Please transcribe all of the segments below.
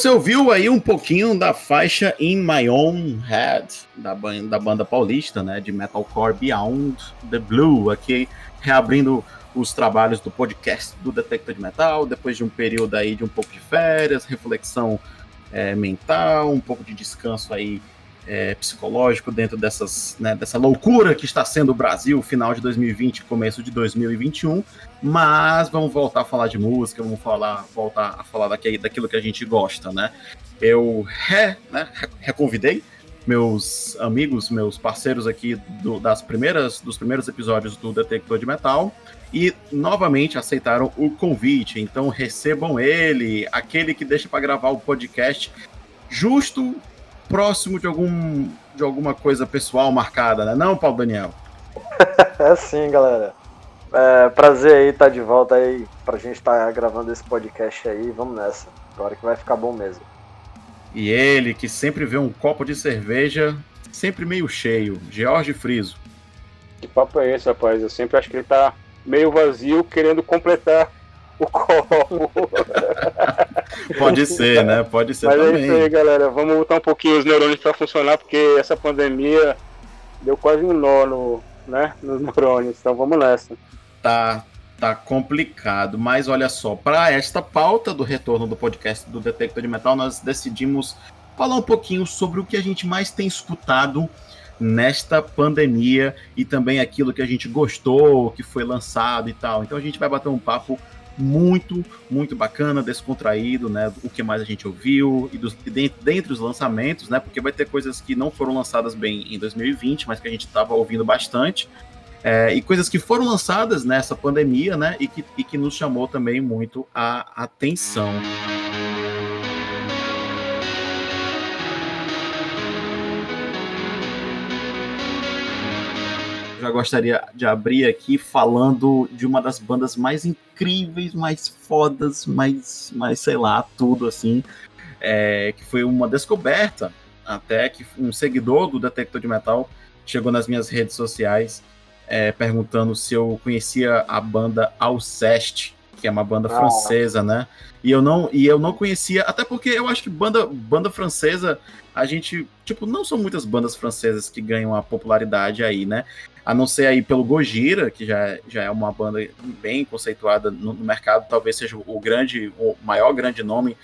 você ouviu aí um pouquinho da faixa In My Own Head, da, da banda paulista, né, de metalcore Beyond the Blue, aqui reabrindo os trabalhos do podcast do Detector de Metal, depois de um período aí de um pouco de férias, reflexão é, mental, um pouco de descanso aí é, psicológico dentro dessas, né, dessa loucura que está sendo o Brasil, final de 2020, começo de 2021. Mas vamos voltar a falar de música, vamos falar, voltar a falar daqui, daquilo que a gente gosta, né? Eu re, né, reconvidei meus amigos, meus parceiros aqui do, das primeiras, dos primeiros episódios do Detector de Metal e novamente aceitaram o convite. Então recebam ele, aquele que deixa para gravar o podcast justo próximo de algum de alguma coisa pessoal marcada, né? Não, Paulo Daniel. é sim, galera. É, prazer aí estar tá de volta aí pra gente estar tá gravando esse podcast aí. Vamos nessa. Agora que vai ficar bom mesmo. E ele, que sempre vê um copo de cerveja, sempre meio cheio, George Friso. Que papo é esse, rapaz? Eu sempre acho que ele tá meio vazio, querendo completar o copo. Pode ser, né? Pode ser Mas também. Mas é isso aí, galera. Vamos botar um pouquinho os neurônios para funcionar, porque essa pandemia deu quase um nó no, né, nos neurônios. Então vamos nessa. Tá, tá complicado. Mas olha só, para esta pauta do retorno do podcast do Detector de Metal, nós decidimos falar um pouquinho sobre o que a gente mais tem escutado nesta pandemia e também aquilo que a gente gostou, que foi lançado e tal. Então a gente vai bater um papo muito, muito bacana, descontraído, né? O que mais a gente ouviu e, dos, dentre, dentre, os lançamentos, né? Porque vai ter coisas que não foram lançadas bem em 2020, mas que a gente estava ouvindo bastante. É, e coisas que foram lançadas nessa pandemia, né? E que, e que nos chamou também muito a atenção. Já gostaria de abrir aqui falando de uma das bandas mais incríveis, mais fodas, mais, mais sei lá, tudo assim, é, que foi uma descoberta até que um seguidor do Detector de Metal chegou nas minhas redes sociais é, perguntando se eu conhecia a banda Alceste, que é uma banda ah. francesa, né? E eu não e eu não conhecia, até porque eu acho que banda banda francesa, a gente, tipo, não são muitas bandas francesas que ganham a popularidade aí, né? A não ser aí pelo Gojira, que já, já é uma banda bem conceituada no, no, mercado, talvez seja o grande, o maior grande nome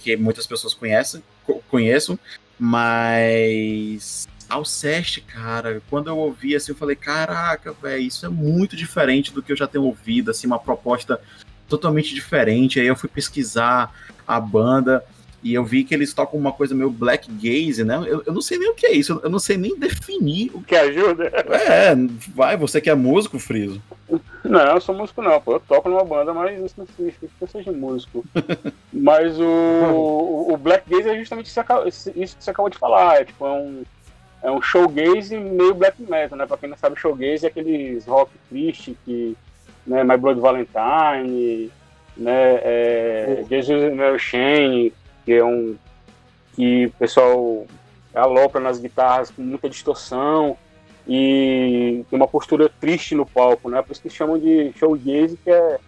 que muitas pessoas conhecem, conheçam, mas Alceste, cara, quando eu ouvi assim, eu falei, caraca, velho, isso é muito diferente do que eu já tenho ouvido, assim, uma proposta totalmente diferente. Aí eu fui pesquisar a banda, e eu vi que eles tocam uma coisa meio black gaze, né? Eu, eu não sei nem o que é isso, eu não sei nem definir. O que ajuda? É, vai, você que é músico, Friso. Não, eu sou músico não, pô. Eu toco numa banda, mas isso não significa que eu seja músico. mas o, o black gaze é justamente isso que você acabou de falar. É tipo, é um, é um showgaze meio black metal, né? Pra quem não sabe, showgaze é aqueles rock triste que, né, My Blood Valentine, né, é, Jesus Mary Shane, que é um que o pessoal alopra nas guitarras com muita distorção e tem uma postura triste no palco, né? Por isso que chamam de showgaze, que é,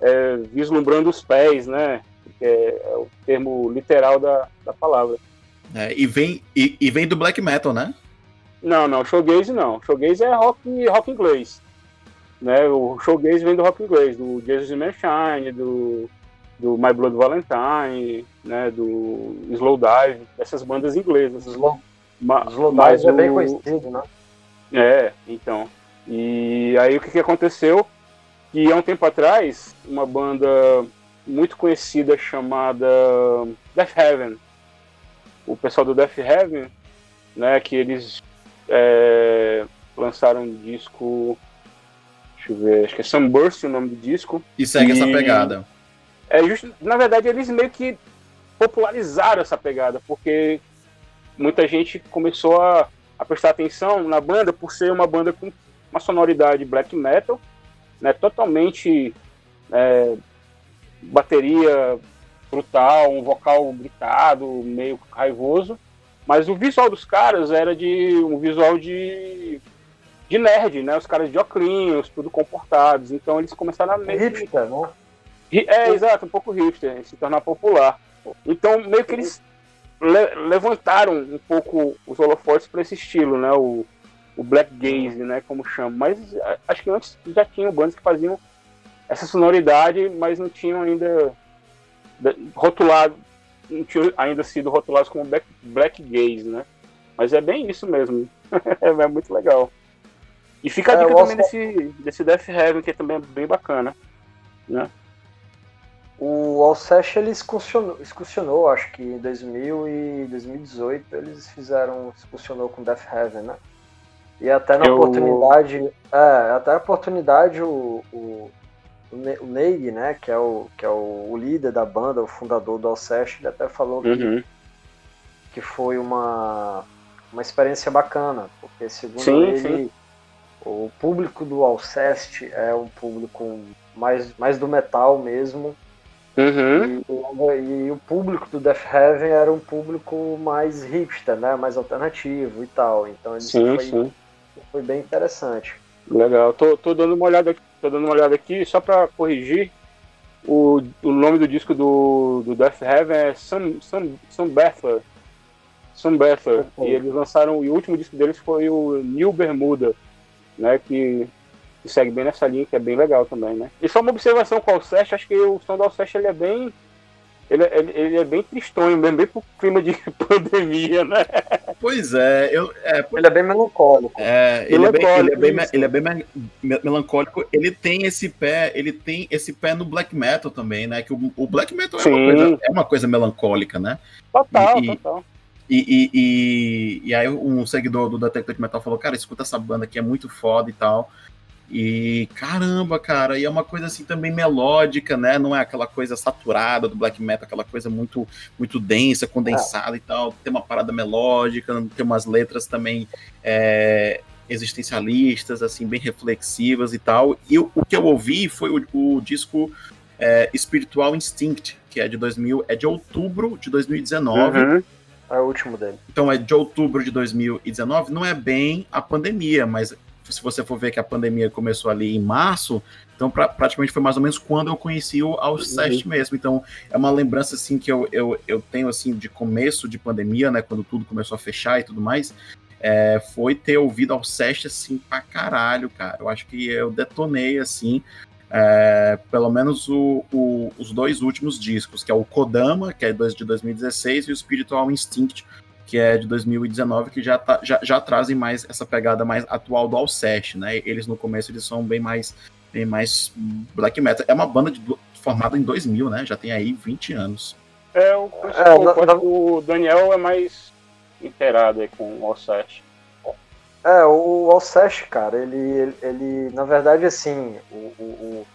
é vislumbrando os pés, né? Que é, é, o termo literal da, da palavra. É, e, vem, e, e, vem do black metal, né? Não, não, showgaze não. Showgaze é rock, rock inglês. Né? O showgaze vem do rock inglês, do Jesus Manshine, do do My Blood Valentine, né, do Slowdive, dessas bandas inglesas. Slow, Ma Slowdive é bem conhecido, né? É, então. E aí o que, que aconteceu? Que há um tempo atrás, uma banda muito conhecida chamada Death Heaven, o pessoal do Death Heaven, né, que eles é, lançaram um disco, deixa eu ver, acho que é Sunburst o nome do disco. E segue e, essa pegada. É just, na verdade, eles meio que popularizaram essa pegada, porque muita gente começou a, a prestar atenção na banda por ser uma banda com uma sonoridade black metal, né, totalmente é, bateria brutal, um vocal gritado, meio raivoso, mas o visual dos caras era de um visual de, de nerd, né? Os caras de óculos, tudo comportados. Então eles começaram a meio hipster, não? É, exato, um pouco hipster, se tornar popular. Então, meio que eles le levantaram um pouco os holofotes para esse estilo, né? O, o black gaze, né? Como chama. Mas acho que antes já tinham bandas que faziam essa sonoridade, mas não tinham ainda rotulado, não tinham ainda sido rotulados como black, black gaze, né? Mas é bem isso mesmo. é muito legal. E fica a é, dica também desse, desse Death Heaven, que é também bem bacana. Né? O Alcest ele excursionou, excursionou, acho que em 2000 e 2018 eles fizeram, excursionou com Death Heaven, né? E até na Eu... oportunidade, é, até na oportunidade o, o, o Neig, né, que é, o, que é o, o, líder da banda, o fundador do Alcest, ele até falou uhum. que, que foi uma, uma experiência bacana, porque segundo sim, ele, sim. o público do Alcest é um público mais, mais do metal mesmo, Uhum. E, e, o público do Death Heaven era um público mais hipster, né? Mais alternativo e tal. Então ele sim, foi, sim. foi bem interessante. Legal. Tô, tô dando uma olhada aqui, tô dando uma olhada aqui só para corrigir. O, o nome do disco do, do Death Heaven é Sun, Sun, Sun Battler. Sun Battler. Uhum. E eles lançaram. E o último disco deles foi o New Bermuda, né? Que que segue bem nessa linha, que é bem legal também, né? E só uma observação com o Alceste, acho que o som do Alceste ele é bem. Ele, ele, ele, é bem tristonho, bem, bem pro clima de pandemia, né? Pois é, eu, é ele é bem melancólico. É, ele, melancólico, é bem, ele, é bem, ele é bem melancólico. Ele tem esse pé, ele tem esse pé no black metal também, né? Que o, o black metal é uma, coisa, é uma, coisa, melancólica, né? Total, e, total. E, e, e, e, aí um seguidor do Detector de Metal falou, cara, escuta essa banda aqui, é muito foda e tal. E caramba, cara, e é uma coisa assim também melódica, né? Não é aquela coisa saturada do black metal, aquela coisa muito muito densa, condensada é. e tal. Tem uma parada melódica, tem umas letras também é, existencialistas, assim, bem reflexivas e tal. E o, o que eu ouvi foi o, o disco é, Spiritual Instinct, que é de 2000, é de outubro de 2019. Uhum. É o último dele. Então é de outubro de 2019, não é bem a pandemia, mas se você for ver que a pandemia começou ali em março, então pra, praticamente foi mais ou menos quando eu conheci o Alceste uhum. mesmo. Então é uma lembrança assim que eu, eu, eu tenho assim de começo de pandemia, né, quando tudo começou a fechar e tudo mais. É, foi ter ouvido Alceste assim pra caralho, cara. Eu acho que eu detonei assim. É, pelo menos o, o, os dois últimos discos, que é o Kodama, que é de 2016, e o Spiritual Instinct, que é de 2019, que já, tá, já, já trazem mais essa pegada mais atual do Alcest, né? Eles no começo eles são bem mais, bem mais black metal. É uma banda de, formada em 2000, né? Já tem aí 20 anos. É, o, é, o Daniel é mais inteirado aí com o Alcest. É, o Alcest, cara, ele, ele, ele, na verdade, assim, o, o,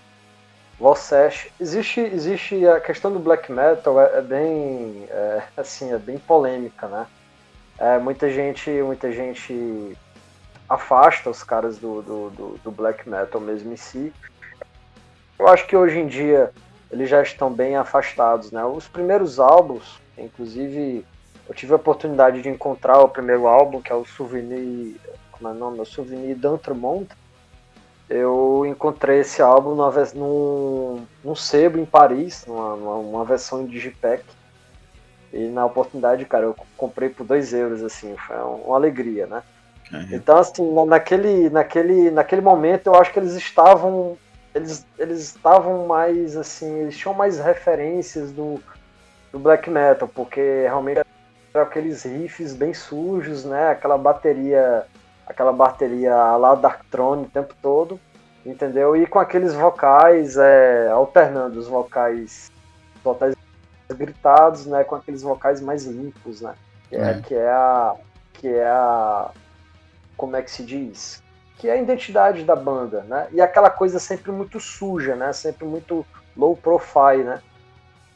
o Alcest, existe, existe a questão do black metal é, é bem, é, assim, é bem polêmica, né? É, muita gente, muita gente afasta os caras do, do, do, do, black metal mesmo em si. Eu acho que hoje em dia eles já estão bem afastados, né? Os primeiros álbuns, inclusive eu tive a oportunidade de encontrar o primeiro álbum, que é o Souvenir, como é o nome? O Souvenir d'Entremont. Eu encontrei esse álbum numa, num, num sebo em Paris, numa, numa versão em Digipack. E na oportunidade, cara, eu comprei por 2 euros, assim, foi uma alegria, né? Uhum. Então, assim, naquele, naquele, naquele momento eu acho que eles estavam. Eles, eles estavam mais assim, eles tinham mais referências do, do black metal, porque realmente eram aqueles riffs bem sujos, né? Aquela bateria, aquela bateria lá Darkthrone o tempo todo, entendeu? E com aqueles vocais é, alternando os vocais, vocais gritados, né, com aqueles vocais mais limpos, né? Que é, é, que é a que é a como é que se diz? Que é a identidade da banda, né? E aquela coisa sempre muito suja, né? Sempre muito low profile, né?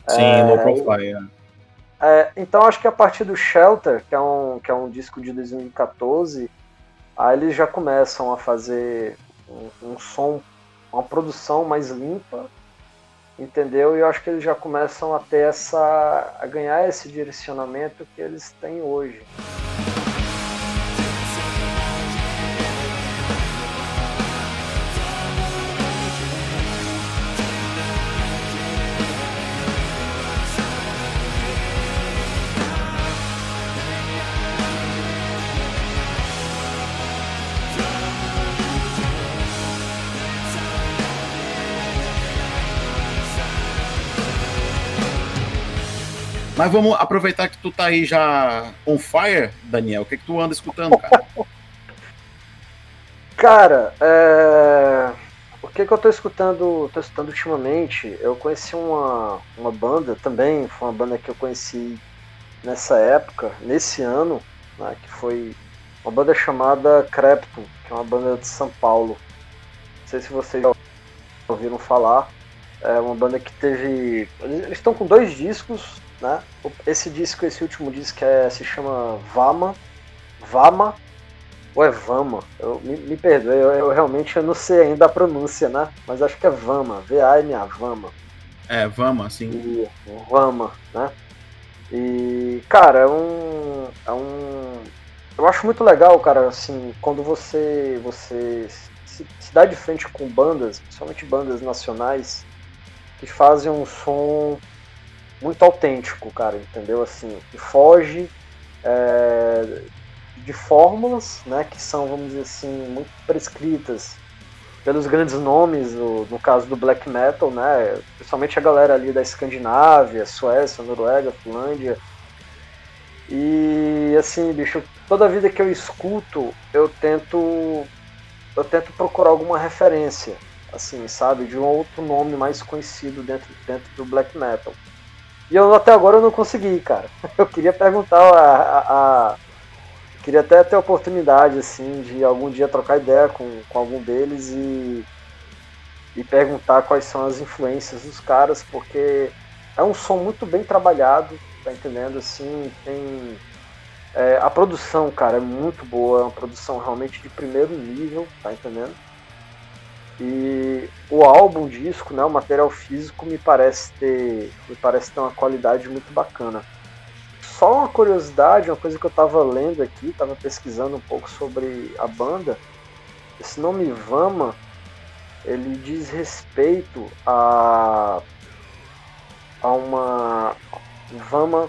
Sim, é, low profile. É. é, então acho que a partir do Shelter, que é um que é um disco de 2014, aí eles já começam a fazer um, um som, uma produção mais limpa, entendeu? E eu acho que eles já começam a ter essa. a ganhar esse direcionamento que eles têm hoje. Mas vamos aproveitar que tu tá aí já on fire, Daniel. O que, que tu anda escutando, cara? cara, é... o que, que eu tô escutando, tô escutando ultimamente? Eu conheci uma, uma banda também, foi uma banda que eu conheci nessa época, nesse ano, né, que foi uma banda chamada Crepto, que é uma banda de São Paulo. Não sei se vocês já ouviram falar. É uma banda que teve. Eles estão com dois discos, né? Esse disco, esse último disco é, se chama Vama. Vama. Ou é Vama? Eu, me, me perdoe, eu, eu, realmente eu não sei ainda a pronúncia, né? Mas acho que é Vama. V-A-M-A, Vama. É, Vama, sim. E, Vama, né? E, cara, é um. É um. Eu acho muito legal, cara, assim, quando você. você se, se dá de frente com bandas, principalmente bandas nacionais, que fazem um som muito autêntico, cara, entendeu? Assim, que foge é, de fórmulas, né, que são, vamos dizer assim, muito prescritas pelos grandes nomes, no, no caso do black metal, né, principalmente a galera ali da Escandinávia, Suécia, Noruega, Finlândia. E assim, bicho, toda vida que eu escuto, eu tento eu tento procurar alguma referência, assim, sabe, de um outro nome mais conhecido dentro, dentro do black metal. E eu até agora eu não consegui, cara. Eu queria perguntar a, a, a queria até ter a oportunidade, assim, de algum dia trocar ideia com, com algum deles e, e perguntar quais são as influências dos caras, porque é um som muito bem trabalhado, tá entendendo? Assim, tem. É, a produção, cara, é muito boa, é uma produção realmente de primeiro nível, tá entendendo? E o álbum, o disco, né, o material físico me parece ter, me parece ter uma qualidade muito bacana. Só uma curiosidade, uma coisa que eu estava lendo aqui, estava pesquisando um pouco sobre a banda. Esse nome Vama, ele diz respeito a a uma Vama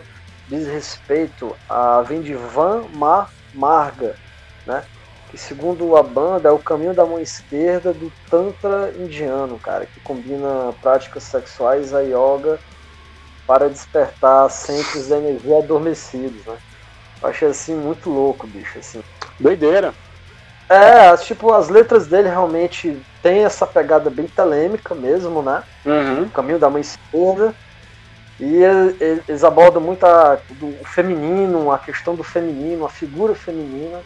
diz respeito a vem de Van Ma Marga, né? Que segundo a banda é o caminho da mão esquerda do Tantra indiano, cara, que combina práticas sexuais a yoga para despertar centros da energia adormecidos, né? Eu achei assim muito louco, bicho, assim. Doideira. É, tipo, as letras dele realmente tem essa pegada bem telêmica mesmo, né? Uhum. O caminho da mão esquerda. E eles abordam muito a, o feminino, a questão do feminino, a figura feminina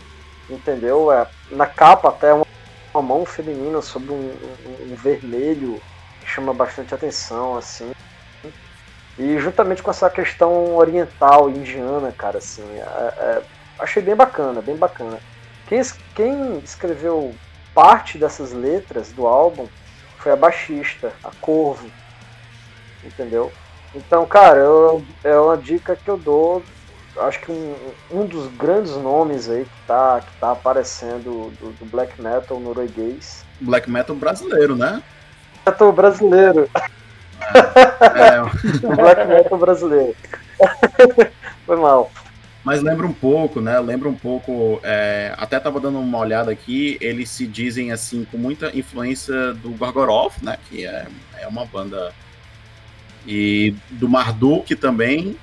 entendeu? É, na capa até uma, uma mão feminina sobre um, um, um, vermelho que chama bastante atenção, assim. E juntamente com essa questão oriental, indiana, cara, assim, é, é, achei bem bacana, bem bacana. Quem, quem escreveu parte dessas letras do álbum foi a baixista, a Corvo, entendeu? Então, cara, eu, é uma dica que eu dou acho que um, um dos grandes nomes aí que tá, que tá aparecendo do, do black metal norueguês. Black metal brasileiro, né? Metal brasileiro. É. é. black metal brasileiro. Foi mal. Mas lembra um pouco, né? Lembra um pouco. É, até tava dando uma olhada aqui. Eles se dizem assim com muita influência do Gorgoroth, né? Que é, é uma banda e do Marduk também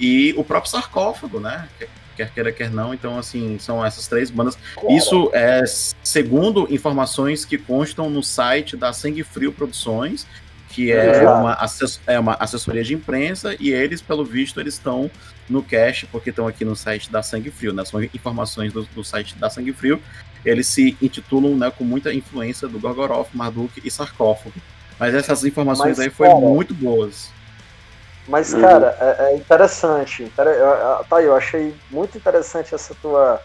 e o próprio sarcófago, né? Quer queira, quer não. Então, assim, são essas três bandas. Isso é segundo informações que constam no site da Sangue Frio Produções, que é uma, é uma assessoria de imprensa, e eles, pelo visto, eles estão no cache, porque estão aqui no site da Sangue Frio, né? São informações do, do site da Sangue Frio. Eles se intitulam né, com muita influência do Gorgoroth, Marduk e Sarcófago. Mas essas informações Mas, aí foram muito boas. Mas, uhum. cara, é, é interessante. Tá aí, eu achei muito interessante essa tua,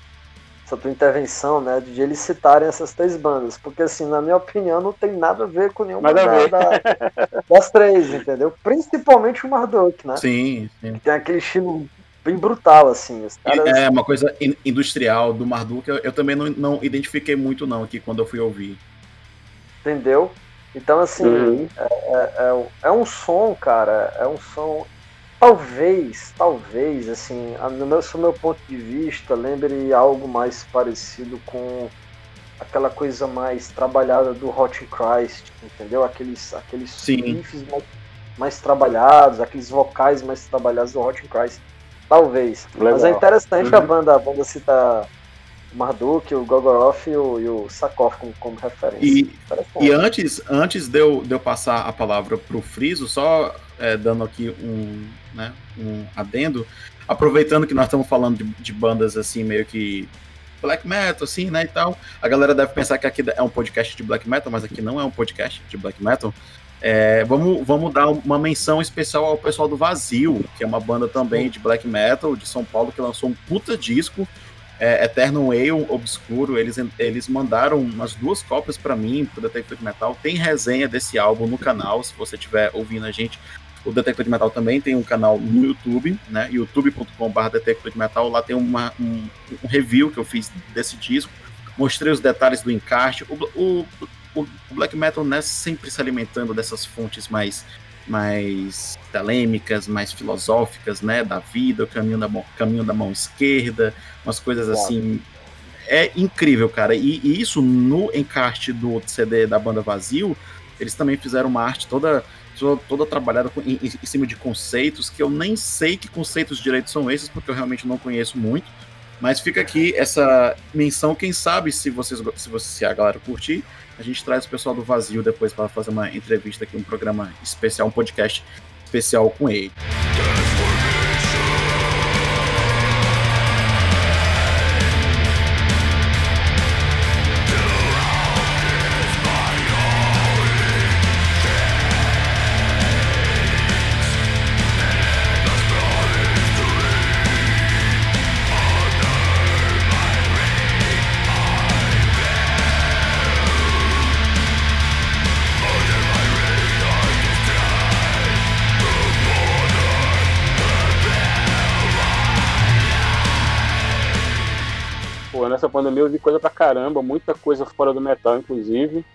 essa tua intervenção, né? De eles citarem essas três bandas. Porque, assim, na minha opinião, não tem nada a ver com nenhuma da, das três, entendeu? Principalmente o Marduk, né? Sim, sim. Tem aquele estilo bem brutal, assim. Caras... É uma coisa industrial do Marduk, eu, eu também não, não identifiquei muito, não, aqui quando eu fui ouvir. Entendeu? Então, assim, uhum. é, é, é, é, um som, cara, é um som. Talvez, talvez, assim, no meu, no meu ponto de vista, lembre algo mais parecido com aquela coisa mais trabalhada do Hot Christ, entendeu? Aqueles, aqueles riffs mais, mais trabalhados, aqueles vocais mais trabalhados do Hot Cries. Talvez. Legal. Mas é interessante Uhum. a banda, a banda citar Marduk, o Gogoroth e o, e o Sakov como, como referência. E, e antes, antes de, eu, de eu passar a palavra pro Friso, só é, dando aqui um, né, um adendo, aproveitando que nós estamos falando de, de bandas assim, meio que black metal, assim, né, e tal, a galera deve pensar que aqui é um podcast de black metal, mas aqui não é um podcast de black metal. É, vamos, vamos dar uma menção especial ao pessoal do Vazio, que é uma banda também de black metal de São Paulo, que lançou um puta disco, é, Eternal Ale Obscuro. Eles, eles mandaram umas duas cópias para mim, pro Detective Metal. Tem resenha desse álbum no canal, se você estiver ouvindo a gente. O Detective Metal também tem um canal no YouTube, né? youtube.com.br Detective Metal. Lá tem uma, um, um review que eu fiz desse disco. Mostrei os detalhes do encarte. O, o, o Black Metal né, sempre se alimentando dessas fontes mais mais telêmicas, mais filosóficas, né, da vida, o caminho da mão, caminho da mão esquerda, umas coisas Claro. assim. É incrível, cara. E, e isso no encarte do CD da banda Vazio, eles também fizeram uma arte toda toda, toda trabalhada com- em, em cima de conceitos que eu nem sei que conceitos direitos são esses, porque eu realmente não conheço muito. Mas fica aqui essa menção, quem sabe se vocês se, você, se a galera curtir, a gente traz o pessoal do Vazio depois para fazer uma entrevista aqui, um programa especial, um podcast especial com ele. Pô, nessa pandemia eu vi coisa pra caramba, muita coisa fora do metal, inclusive,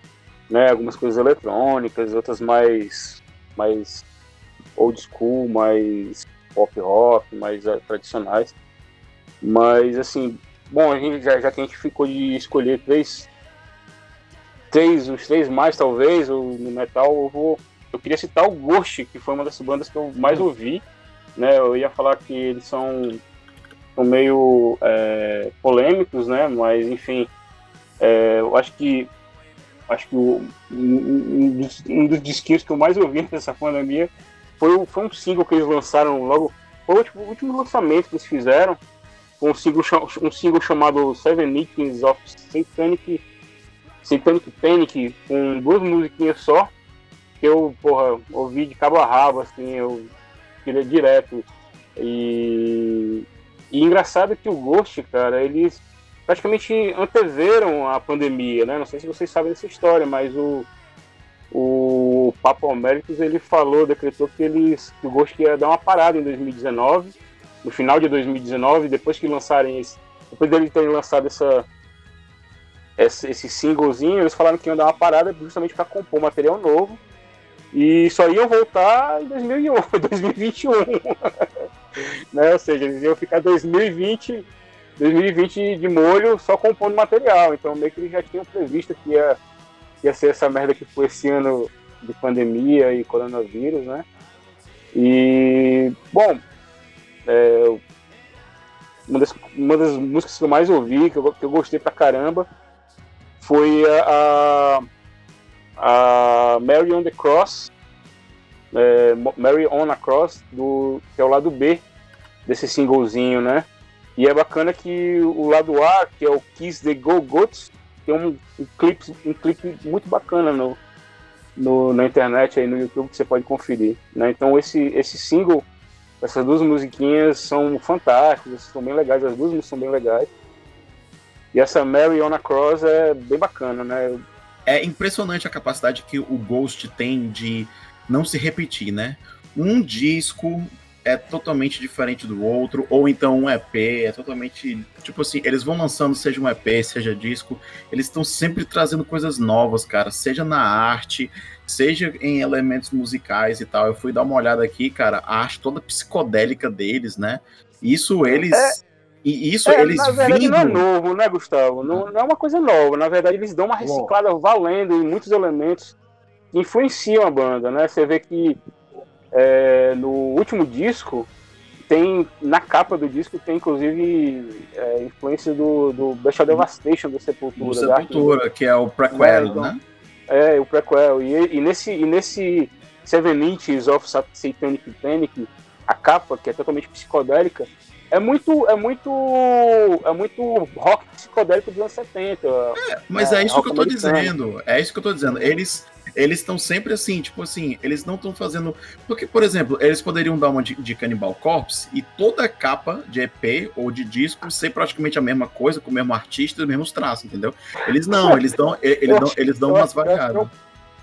né? Algumas coisas eletrônicas, outras mais, mais old school, mais pop rock, mais eh, tradicionais. Mas assim, bom, a gente, já, já que a gente ficou de escolher três, três, os três mais talvez, no metal, eu vou. Eu queria citar o Ghost, que foi uma das bandas que eu mais ouvi. Né? Eu ia falar que eles são são meio é, polêmicos, né? Mas enfim, é, eu acho que acho que o, um, dos, um dos disquinhos que eu mais ouvi nessa pandemia foi, o- foi um single que eles lançaram logo, foi o último, lançamento que eles fizeram, um single, um single chamado Seven Meetings of Satanic, Satanic Panic, com duas musiquinhas só, que eu, porra, ouvi de cabo a rabo, assim, eu queria direto. E, e engraçado que o Ghost, cara, eles praticamente anteveram a pandemia, né? Não sei se vocês sabem dessa história, mas o, o Papa Emeritus, ele falou, decretou que, eles, que o Ghost ia dar uma parada em 2019, no final de 2019, depois que lançarem esse, depois dele terem lançado essa, esse, esse singlezinho, eles falaram que iam dar uma parada justamente para compor material novo, e só iam voltar em 2001, 2021. né? Ou seja, eles iam ficar 2020, 2020 de molho só compondo material. Então meio que eles já tinham previsto que ia, ia ser essa merda que foi esse ano de pandemia e coronavírus, né? E bom, é, uma, das, uma das músicas que eu mais ouvi, que eu, que eu gostei pra caramba, foi a, a, a Mary on the Cross, é, Mary on a Cross, do, que é o lado B desse singlezinho, né? E é bacana que o lado A, que é o Kiss the Go Goats, tem um, um clipe, um clipe muito bacana no, no, na internet aí no YouTube que você pode conferir, né? Então esse esse single, essas duas musiquinhas são fantásticas, são bem legais, as duas músicas são bem legais. E essa Mary on a Cross é bem bacana, né? É impressionante a capacidade que o Ghost tem de não se repetir, né? Um disco é totalmente diferente do outro, ou então um EP é totalmente. Tipo assim, eles vão lançando, seja um EP, seja disco, eles estão sempre trazendo coisas novas, cara, seja na arte, seja em elementos musicais e tal. Eu fui dar uma olhada aqui, cara, a arte toda psicodélica deles, né? Isso eles. É. E isso É, eles na verdade vindo. não é novo, né, Gustavo? Não, não é uma coisa nova. Na verdade, eles dão uma reciclada valendo em muitos elementos influenciam a banda, né? Você vê que é, no último disco, tem na capa do disco tem inclusive é, influência do, do Bestial Devastation do Sepultura. Do Sepultura, que é o prequel, então, né? É, o prequel. E, e, nesse, e nesse Seven Inches of Satanic Panic, a capa, que é totalmente psicodélica, é muito, é muito, é muito rock psicodélico dos anos 70. É, mas é, é isso que eu tô americano. dizendo. É isso que eu tô dizendo. Eles eles estão sempre assim, tipo assim, eles não estão fazendo. Porque, por exemplo, eles poderiam dar uma de, de Cannibal Corpse e toda a capa de EP ou de disco ser praticamente a mesma coisa, com o mesmo artista e os mesmos traços, entendeu? Eles não, eles dão, eles dão, eles dão umas variadas.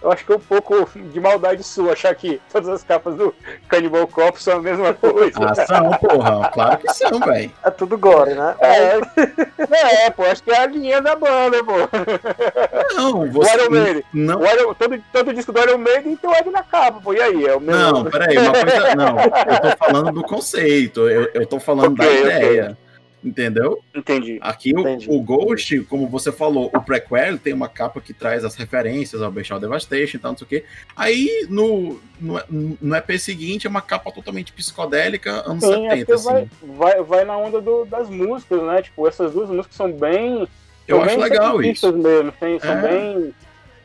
Eu acho que é um pouco de maldade sua achar que todas as capas do Cannibal Corpse são a mesma coisa. Ah, são, porra. Claro que são, velho. É tudo gore, né? É, é, pô, acho que é a linha da banda, pô. Não, você. O Iron Maiden. Não. O Iron, todo, todo disco do Iron Maiden tem o Ed na capa, pô. E aí? É o mesmo... Não, peraí, uma coisa. Não, eu tô falando do conceito, eu, eu tô falando okay, da ideia. Okay. Entendeu? Entendi. Aqui Entendi. O, o, Ghost, como você falou, o prequel tem uma capa que traz as referências ao Bestial Devastation e tal, não sei o quê. Aí no, no, no EP seguinte é uma capa totalmente psicodélica, anos Sim, 70. Assim. Vai, vai, vai na onda do, das músicas, né? Tipo, essas duas músicas são bem. Eu acho legal isso. Mesmo, tem, são é. bem.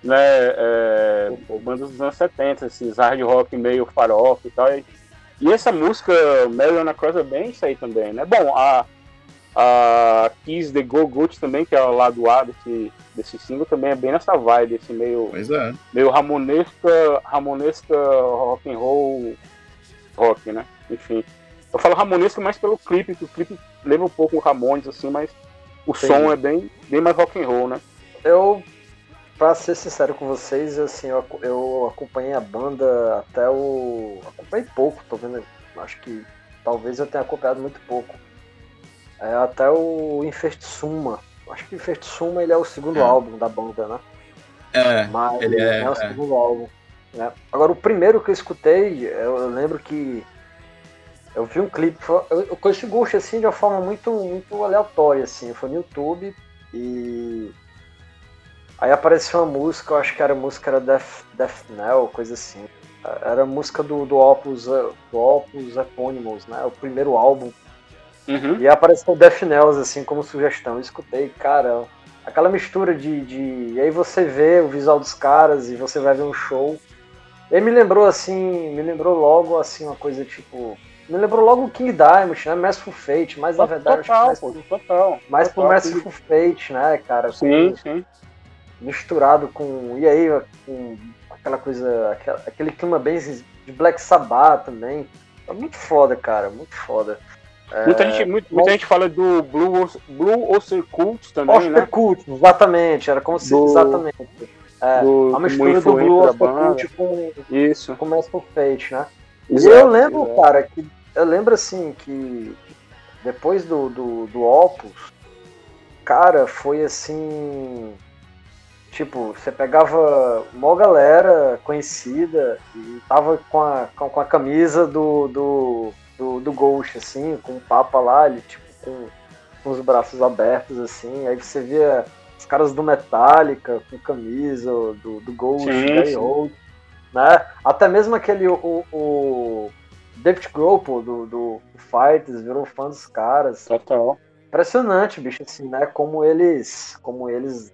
Né, é, bandas dos anos 70, esses hard rock meio farofa e tal. E, essa música, Mariana Cross, é bem isso aí também, né? Bom, a a Kiss The Go Goat também, que é o lado A desse, desse single, também é bem nessa vibe, esse meio, é. meio ramonesca, ramonesca rock and roll rock, né? Enfim. Eu falo ramonesca mais pelo clipe, que o clipe lembra um pouco o Ramones, assim, mas o Sim. som é bem, bem mais rock and roll, né? Eu, pra ser sincero com vocês, assim, eu, eu acompanhei a banda até o. Acompanhei pouco, tô vendo. Acho que talvez eu tenha acompanhado muito pouco é, até o Infestissuma. Acho que Infestissuma ele é o segundo é. álbum da banda, né? É, Mas ele é, é o segundo álbum. Né? Agora, o primeiro que eu escutei, eu, eu lembro que eu vi um clipe, eu, eu conheci o Ghost assim de uma forma muito, muito aleatória, assim. Foi no YouTube e aí apareceu uma música, eu acho que era a música era Death, Death coisa assim. Era a música do, do Opus, do Opus Eponymous, né? O primeiro álbum Uhum. E apareceu Death Nails, assim, como sugestão. Eu escutei, cara, aquela mistura de, de. E aí você vê o visual dos caras e você vai ver um show. E aí me lembrou, assim, me lembrou logo, assim, uma coisa tipo. Me lembrou logo o King Diamond, né? Merciful Fate, mas na verdade. Total, mais, pô, total. Mais pro Merciful Fate, né, cara? Sim, sim. Misturado com. E aí, com aquela coisa. Aquele clima bem de Black Sabbath também. É muito foda, cara, muito foda. Muita, gente, muito, muita gente fala do Blue, Blue Oster Cult também, Oster né? Cult, exatamente, era como se... Do, exatamente. É, do, a mistura do Blue Oster Cult com, Isso. com Master Fate, né? Exato, e eu lembro, exato. cara, que... Eu lembro, assim, que depois do, do, do Opus, cara, foi assim... Tipo, você pegava uma galera conhecida e tava com a, com, com a camisa do, do do, do Ghost, assim, com o Papa lá, ele, tipo, com, com os braços abertos, assim, aí você via os caras do Metallica com camisa do, do Ghost, sim, Old, né? Até mesmo aquele, o, o David Grohl, do, do Fighters, virou fã dos caras. Total. Impressionante, bicho, assim, né? Como eles, como eles,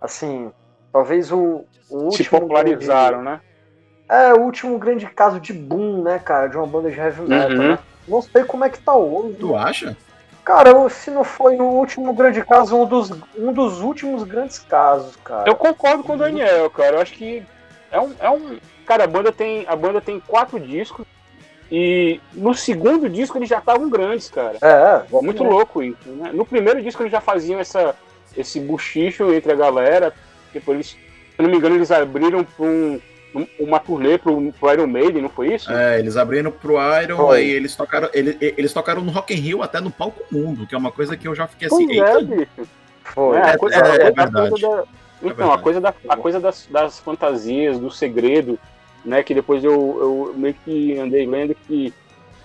assim, talvez o, o último... Se popularizaram, né? É o último grande caso de boom, né, cara, de uma banda de heavy metal, uhum. né? Não sei como é que tá hoje. Tu acha? Cara, se não foi o último grande caso, um dos, um dos últimos grandes casos, cara. Eu concordo com o Daniel, cara. Eu acho que é um, é um. Cara, a banda tem. A banda tem quatro discos. E no segundo disco eles já estavam grandes, cara. É, é muito louco isso. Né? No primeiro disco eles já faziam essa, esse buchicho entre a galera. Depois eles, se eu não me engano, eles abriram para um uma turnê pro, pro Iron Maiden, não foi isso? É, eles abriram pro Iron, foi. aí eles tocaram, eles, eles tocaram no Rock in Rio até no palco mundo, que é uma coisa que eu já fiquei assim. Pois é, bicho. Foi. É, a coisa, é, é, é verdade. Da, é então, a coisa, da, a coisa das, das fantasias, do segredo, né? Que depois eu, eu meio que andei lendo que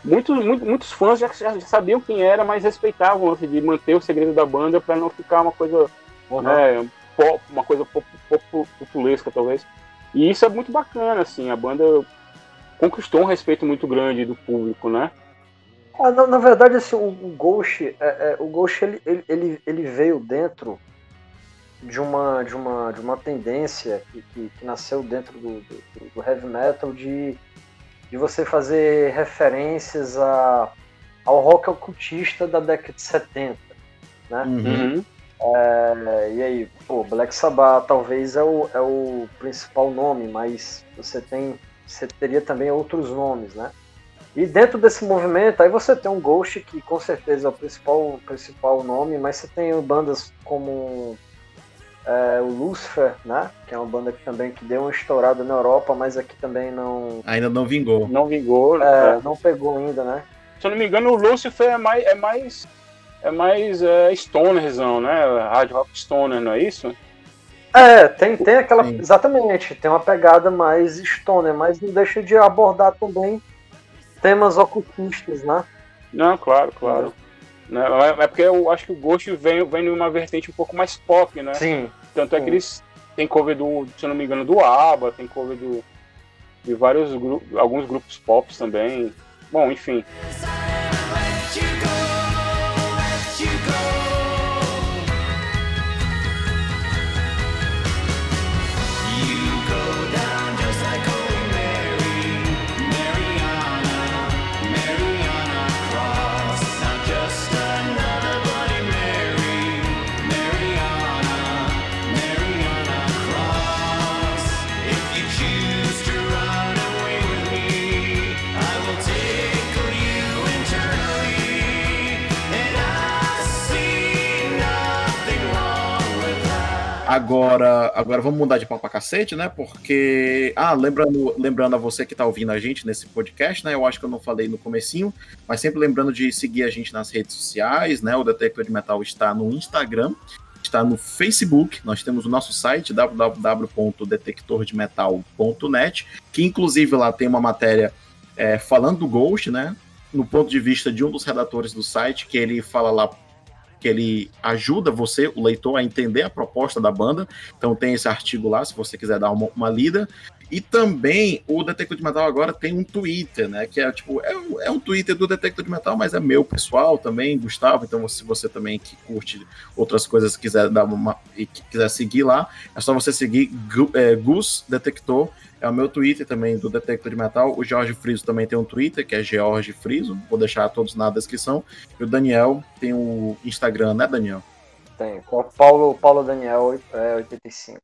muitos, muitos, muitos fãs já, já, sabiam quem era, mas respeitavam assim, de manter o segredo da banda para não ficar uma coisa, uhum. né, pop, uma coisa pop, pop, populesca talvez. E isso é muito bacana, assim, a banda conquistou um respeito muito grande do público, né? Ah, na, na, verdade, assim, o, o Ghost, é, é, o Ghost ele, ele, ele veio dentro de uma, de uma, de uma tendência que, que, que nasceu dentro do, do, do, heavy metal de, de você fazer referências a, ao rock ocultista da década de 70, né? Uhum. É, e aí, pô, Black Sabbath talvez é o, é o principal nome, mas você tem você teria também outros nomes, né? E dentro desse movimento, aí você tem um Ghost, que com certeza é o principal, principal nome, mas você tem bandas como é, o Lucifer, né? Que é uma banda que também que deu uma estourada na Europa, mas aqui também não. Ainda não vingou. Não vingou, é, é. Não pegou ainda, né? Se eu não me engano, o Lucifer é mais. É mais, é mais é, stonerzão, né? Hard rock stoner, não é isso? É, tem, tem aquela. Sim. Exatamente, tem uma pegada mais stoner, mas não deixa de abordar também temas ocultistas, né? Não, claro, claro. É, é porque eu acho que o Ghost vem, vem numa vertente um pouco mais pop, né? Sim. Tanto é que eles têm cover do, se eu não me engano, do ABBA, tem cover do, de vários grupos, alguns grupos pop também. Bom, enfim. Agora, agora vamos mudar de pau pra cacete, né? Porque. Ah, lembrando, lembrando a você que tá ouvindo a gente nesse podcast, né? Eu acho que eu não falei no comecinho, mas sempre lembrando de seguir a gente nas redes sociais, né? O Detector de Metal está no Instagram, está no Facebook, nós temos o nosso site www.detectordemetal.net, que inclusive lá tem uma matéria é, falando do Ghost, né? No ponto de vista de um dos redatores do site, que ele fala lá que ele ajuda você, o leitor, a entender a proposta da banda. Então tem esse artigo lá, se você quiser dar uma, uma lida. E também o Detector de Metal agora tem um Twitter, né? Que é tipo, é é um Twitter do Detector de Metal, mas é meu pessoal também, Gustavo. Então, se você também que curte outras coisas quiser dar uma e quiser seguir lá, é só você seguir é, Gus Detector é o meu Twitter também do Detector de Metal. O Jorge Friso também tem um Twitter, que é George Friso. Vou deixar todos na descrição. E o Daniel tem o Instagram, né, Daniel? Tem. O Paulo, Paulo Daniel é 85.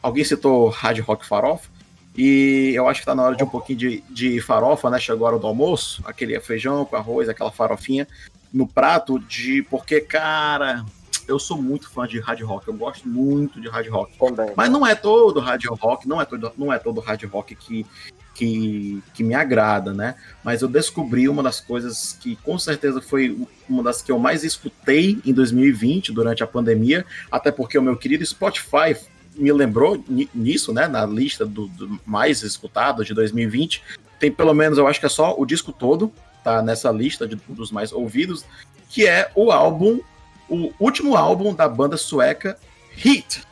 Alguém citou Hard Rock Farofa? E eu acho que tá na hora de um pouquinho de, de farofa, né? Chegou a hora do almoço, aquele feijão com arroz, aquela farofinha no prato de. Porque, cara, eu sou muito fã de hard rock, eu gosto muito de hard rock. Também. Mas não é todo hard rock, não é todo, não é todo hard rock que, que, que me agrada, né? Mas eu descobri uma das coisas que com certeza foi uma das que eu mais escutei em 2020, durante a pandemia, até porque o meu querido Spotify me lembrou nisso, né? Na lista do, do mais escutado de 2020. Tem pelo menos, eu acho que é só o disco todo, tá nessa lista de, dos mais ouvidos, que é o álbum, o último álbum da banda sueca Hit.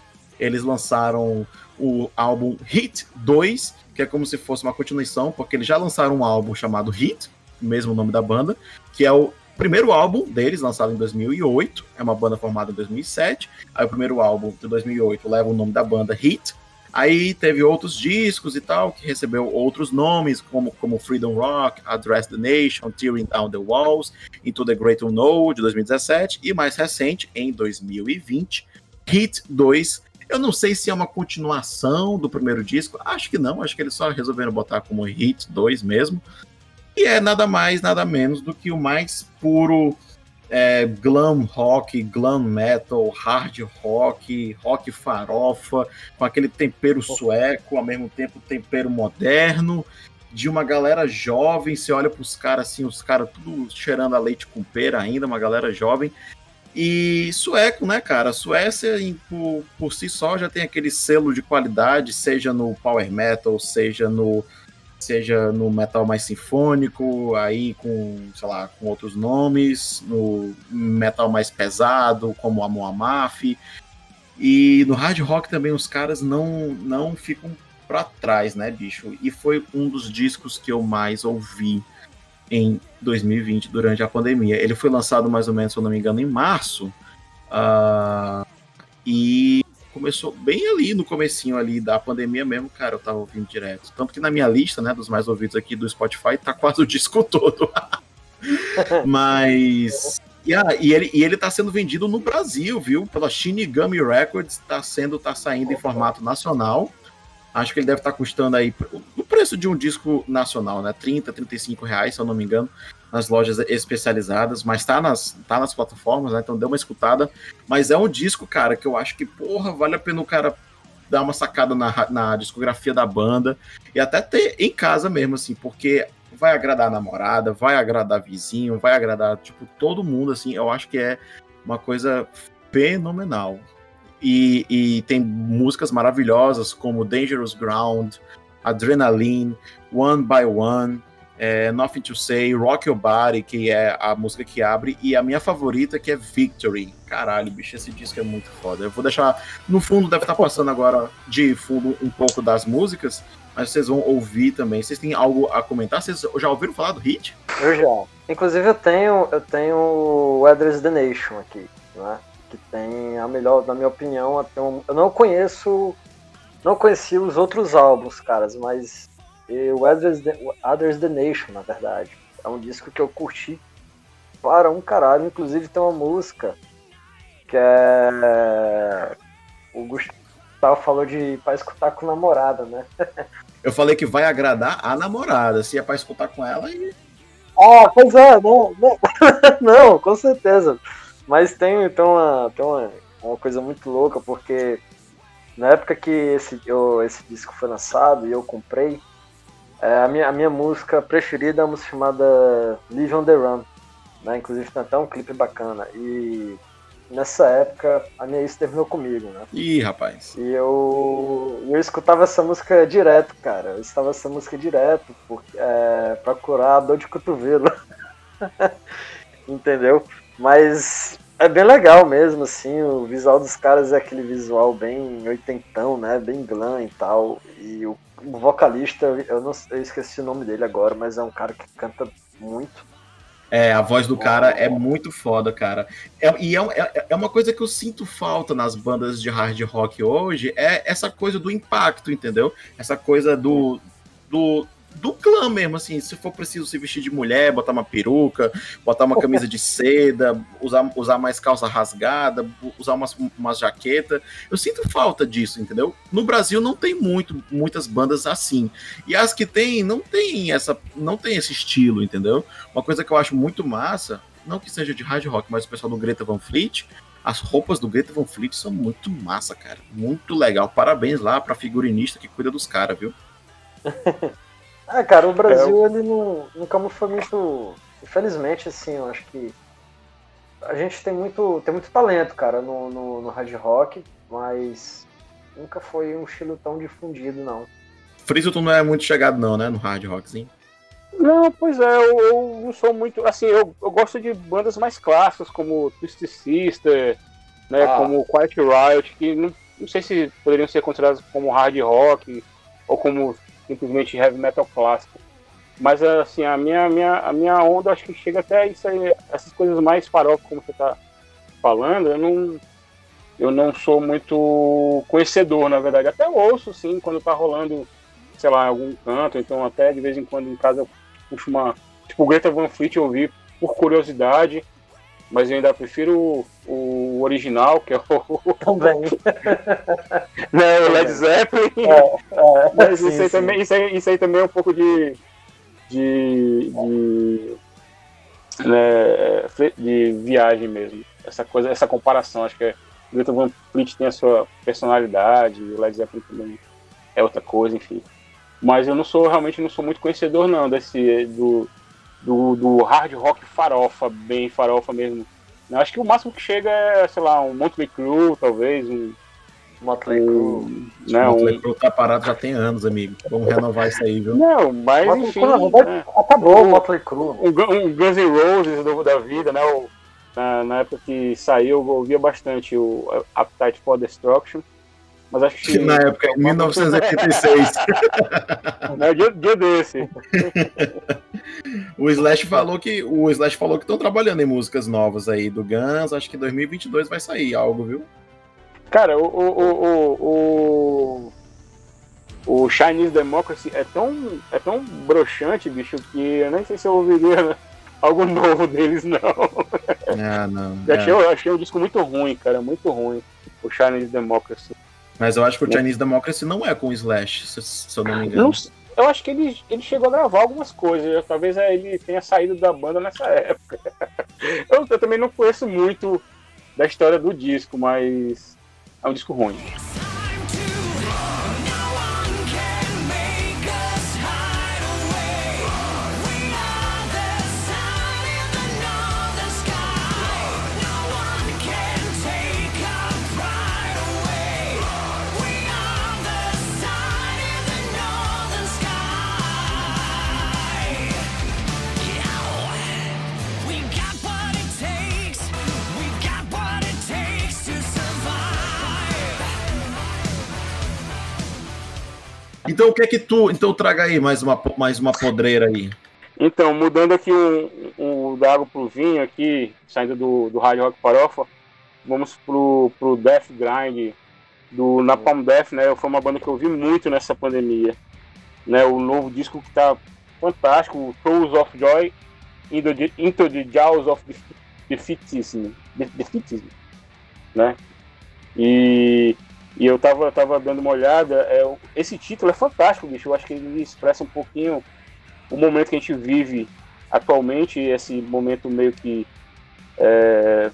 Eles lançaram o álbum Hit 2, que é como se fosse uma continuação, porque eles já lançaram um álbum chamado Hit, mesmo nome da banda, que é o primeiro álbum deles, lançado em 2008, é uma banda formada em 2007. Aí o primeiro álbum de 2008 leva o nome da banda Hit. Aí teve outros discos e tal, que recebeu outros nomes, como, como Freedom Rock, Address the Nation, Tearing Down the Walls, Into the Great Unknown, de 2017, e mais recente, em 2020, Hit 2. Eu não sei se é uma continuação do primeiro disco, acho que não, acho que eles só resolveram botar como Hit 2 mesmo, e é nada mais, nada menos do que o mais puro é, glam rock, glam metal, hard rock, rock farofa, com aquele tempero sueco, ao mesmo tempo tempero moderno, de uma galera jovem. Você olha para os caras assim, os caras tudo cheirando a leite com pera ainda, uma galera jovem. E sueco, né, cara? A Suécia, em, por, por si só, já tem aquele selo de qualidade, seja no power metal, seja no seja no metal mais sinfônico, aí com, sei lá, com outros nomes, no metal mais pesado, como Amon Amarth, e no hard rock também os caras não, não ficam para trás, né, bicho? E foi um dos discos que eu mais ouvi em 2020, durante a pandemia. Ele foi lançado mais ou menos, se eu não me engano, em março. Uh, e começou bem ali no comecinho ali da pandemia mesmo, cara, eu tava ouvindo direto. Tanto que na minha lista, né, dos mais ouvidos aqui do Spotify, tá quase o disco todo. Mas Yeah, e, ele, e ele tá sendo vendido no Brasil, viu? Pela Shinigami Records, tá sendo, tá saindo em formato nacional. Acho que ele deve estar tá custando aí o preço de um disco nacional, né? 30, 35 reais, se eu não me engano, nas lojas especializadas, mas tá nas, tá nas plataformas, né? Então deu uma escutada. Mas é um disco, cara, que eu acho que, porra, vale a pena o cara dar uma sacada na, na discografia da banda e até ter em casa mesmo, assim, porque vai agradar a namorada, vai agradar vizinho, vai agradar, tipo, todo mundo, assim, eu acho que é uma coisa fenomenal. E, e tem músicas maravilhosas como Dangerous Ground, Adrenaline, One by One, é, Nothing to Say, Rock Your Body, que é a música que abre, e a minha favorita que é Victory. Caralho, bicho, esse disco é muito foda. Eu vou deixar. No fundo, deve estar passando agora de fundo um pouco das músicas, mas vocês vão ouvir também. Vocês têm algo a comentar? Vocês já ouviram falar do Hit? Eu já. Inclusive eu tenho, eu tenho o Weather's the Nation aqui, né? Que tem a melhor, na minha opinião, um, eu não conheço, não conheci os outros álbuns, caras, mas o Others the, Others the Nation, na verdade, é um disco que eu curti para um caralho. Inclusive tem uma música que é o Gustavo falou de para escutar com namorada, né? Eu falei que vai agradar a namorada, se é para escutar com ela e. Ah, pois é, não, não, não, com certeza. Mas tem, tem, uma, tem uma, uma coisa muito louca, porque na época que esse, eu, esse disco foi lançado e eu comprei, é, a, minha, a minha música preferida é uma música chamada Live on the Run. Né? Inclusive tem até um clipe bacana. E nessa época a minha ex terminou comigo, né? Ih, rapaz. E eu, eu escutava essa música direto, cara. Eu escutava essa música direto porque, é, pra curar a dor de cotovelo. Entendeu? Mas é bem legal mesmo, assim. O visual dos caras é aquele visual bem oitentão, né? Bem glam e tal. E o, o vocalista, eu, não, eu esqueci o nome dele agora, mas é um cara que canta muito. É, a voz do cara é muito foda, cara. É, e é, é, é, uma coisa que eu sinto falta nas bandas de hard rock hoje, é essa coisa do impacto, entendeu? Essa coisa do, do, do clã mesmo, assim, se for preciso se vestir de mulher, botar uma peruca, botar uma camisa de seda, usar, usar mais calça rasgada, usar umas, umas jaqueta. Eu sinto falta disso, entendeu? No Brasil não tem muito, muitas bandas assim. E as que tem, não tem essa, não tem esse estilo, entendeu? Uma coisa que eu acho muito massa, não que seja de hard rock, mas o pessoal do Greta Van Fleet, as roupas do Greta Van Fleet são muito massa, cara. Muito legal. Parabéns lá pra figurinista que cuida dos caras, viu? É, cara, o Brasil, é, ele não, nunca foi muito. Infelizmente, assim, eu acho que. A gente tem muito, tem muito talento, cara, no, no, no hard rock, mas nunca foi um estilo tão difundido, não. Frizzleton não é muito chegado, não, né, no hard rockzinho? Não, pois é, eu, eu, não sou muito. Assim, eu, eu gosto de bandas mais clássicas, como Twisted Sister, né, ah. como Quiet Riot, que não, não sei se poderiam ser consideradas como hard rock ou como simplesmente heavy metal clássico. Mas assim, a minha, minha, a minha onda acho que chega até isso aí, essas coisas mais farofa, como você está falando, eu não, eu não sou muito conhecedor, na verdade. Até ouço, sim, quando tá rolando, sei lá, algum canto, então até de vez em quando em casa eu puxo uma. Tipo, Greta Van Fleet eu ouvi por curiosidade, mas eu ainda prefiro o, o original, que é o. Também. né, o Led Zeppelin. É, é, mas sim, isso, aí também, isso, aí, isso aí também é um pouco de. de. de, né, de viagem mesmo. Essa coisa, essa comparação, acho que é. O Greta Van Fleet tem a sua personalidade, o Led Zeppelin também é outra coisa, enfim. Mas eu não sou, realmente não sou muito conhecedor não desse do, do, do hard rock farofa, bem farofa mesmo. Eu acho que o máximo que chega é, sei lá, um Motley Crue, talvez, um, Motley Crue. Né, Motley Crue tá parado já tem anos, amigo. Vamos renovar isso aí, viu? Não, mas Motley enfim... Crue, né? Acabou o Motley Crue. Um, um Guns N' Roses do, da vida, né? O, na, na, época que saiu, eu ouvia bastante o Appetite for Destruction. Mas acho que. Na época, em 1986. Não, dia, dia desse. o Slash falou que. O Slash falou que estão trabalhando em músicas novas aí do Guns. Acho que 2022 vai sair algo, viu? Cara, o. O, o, o, o Chinese Democracy é tão, é tão broxante, bicho, que eu nem sei se eu ouviria algo novo deles, não. Ah, não. Eu achei, eu achei um disco muito ruim, cara, muito ruim. O Chinese Democracy. Mas eu acho que o Chinese Democracy não é com o Slash, se, se eu não me engano. Não, eu acho que ele, ele chegou a gravar algumas coisas. Talvez ele tenha saído da banda nessa época. Eu, eu também não conheço muito da história do disco, mas é um disco ruim. Então o que é que tu. Então traga aí mais uma, mais uma podreira aí. Então, mudando aqui o, o da água pro vinho aqui, saindo do, do Rádio Rock Farofa, vamos pro, pro Death Grind do Napalm Death, né? Foi uma banda que eu vi muito nessa pandemia. Né? O novo disco que tá fantástico, Throws of Joy into the, into the Jaws of Defeatism, Defeatism né? E e eu tava, tava dando uma olhada, é, esse título é fantástico, bicho. Eu acho que ele expressa um pouquinho o momento que a gente vive atualmente, esse momento meio que é,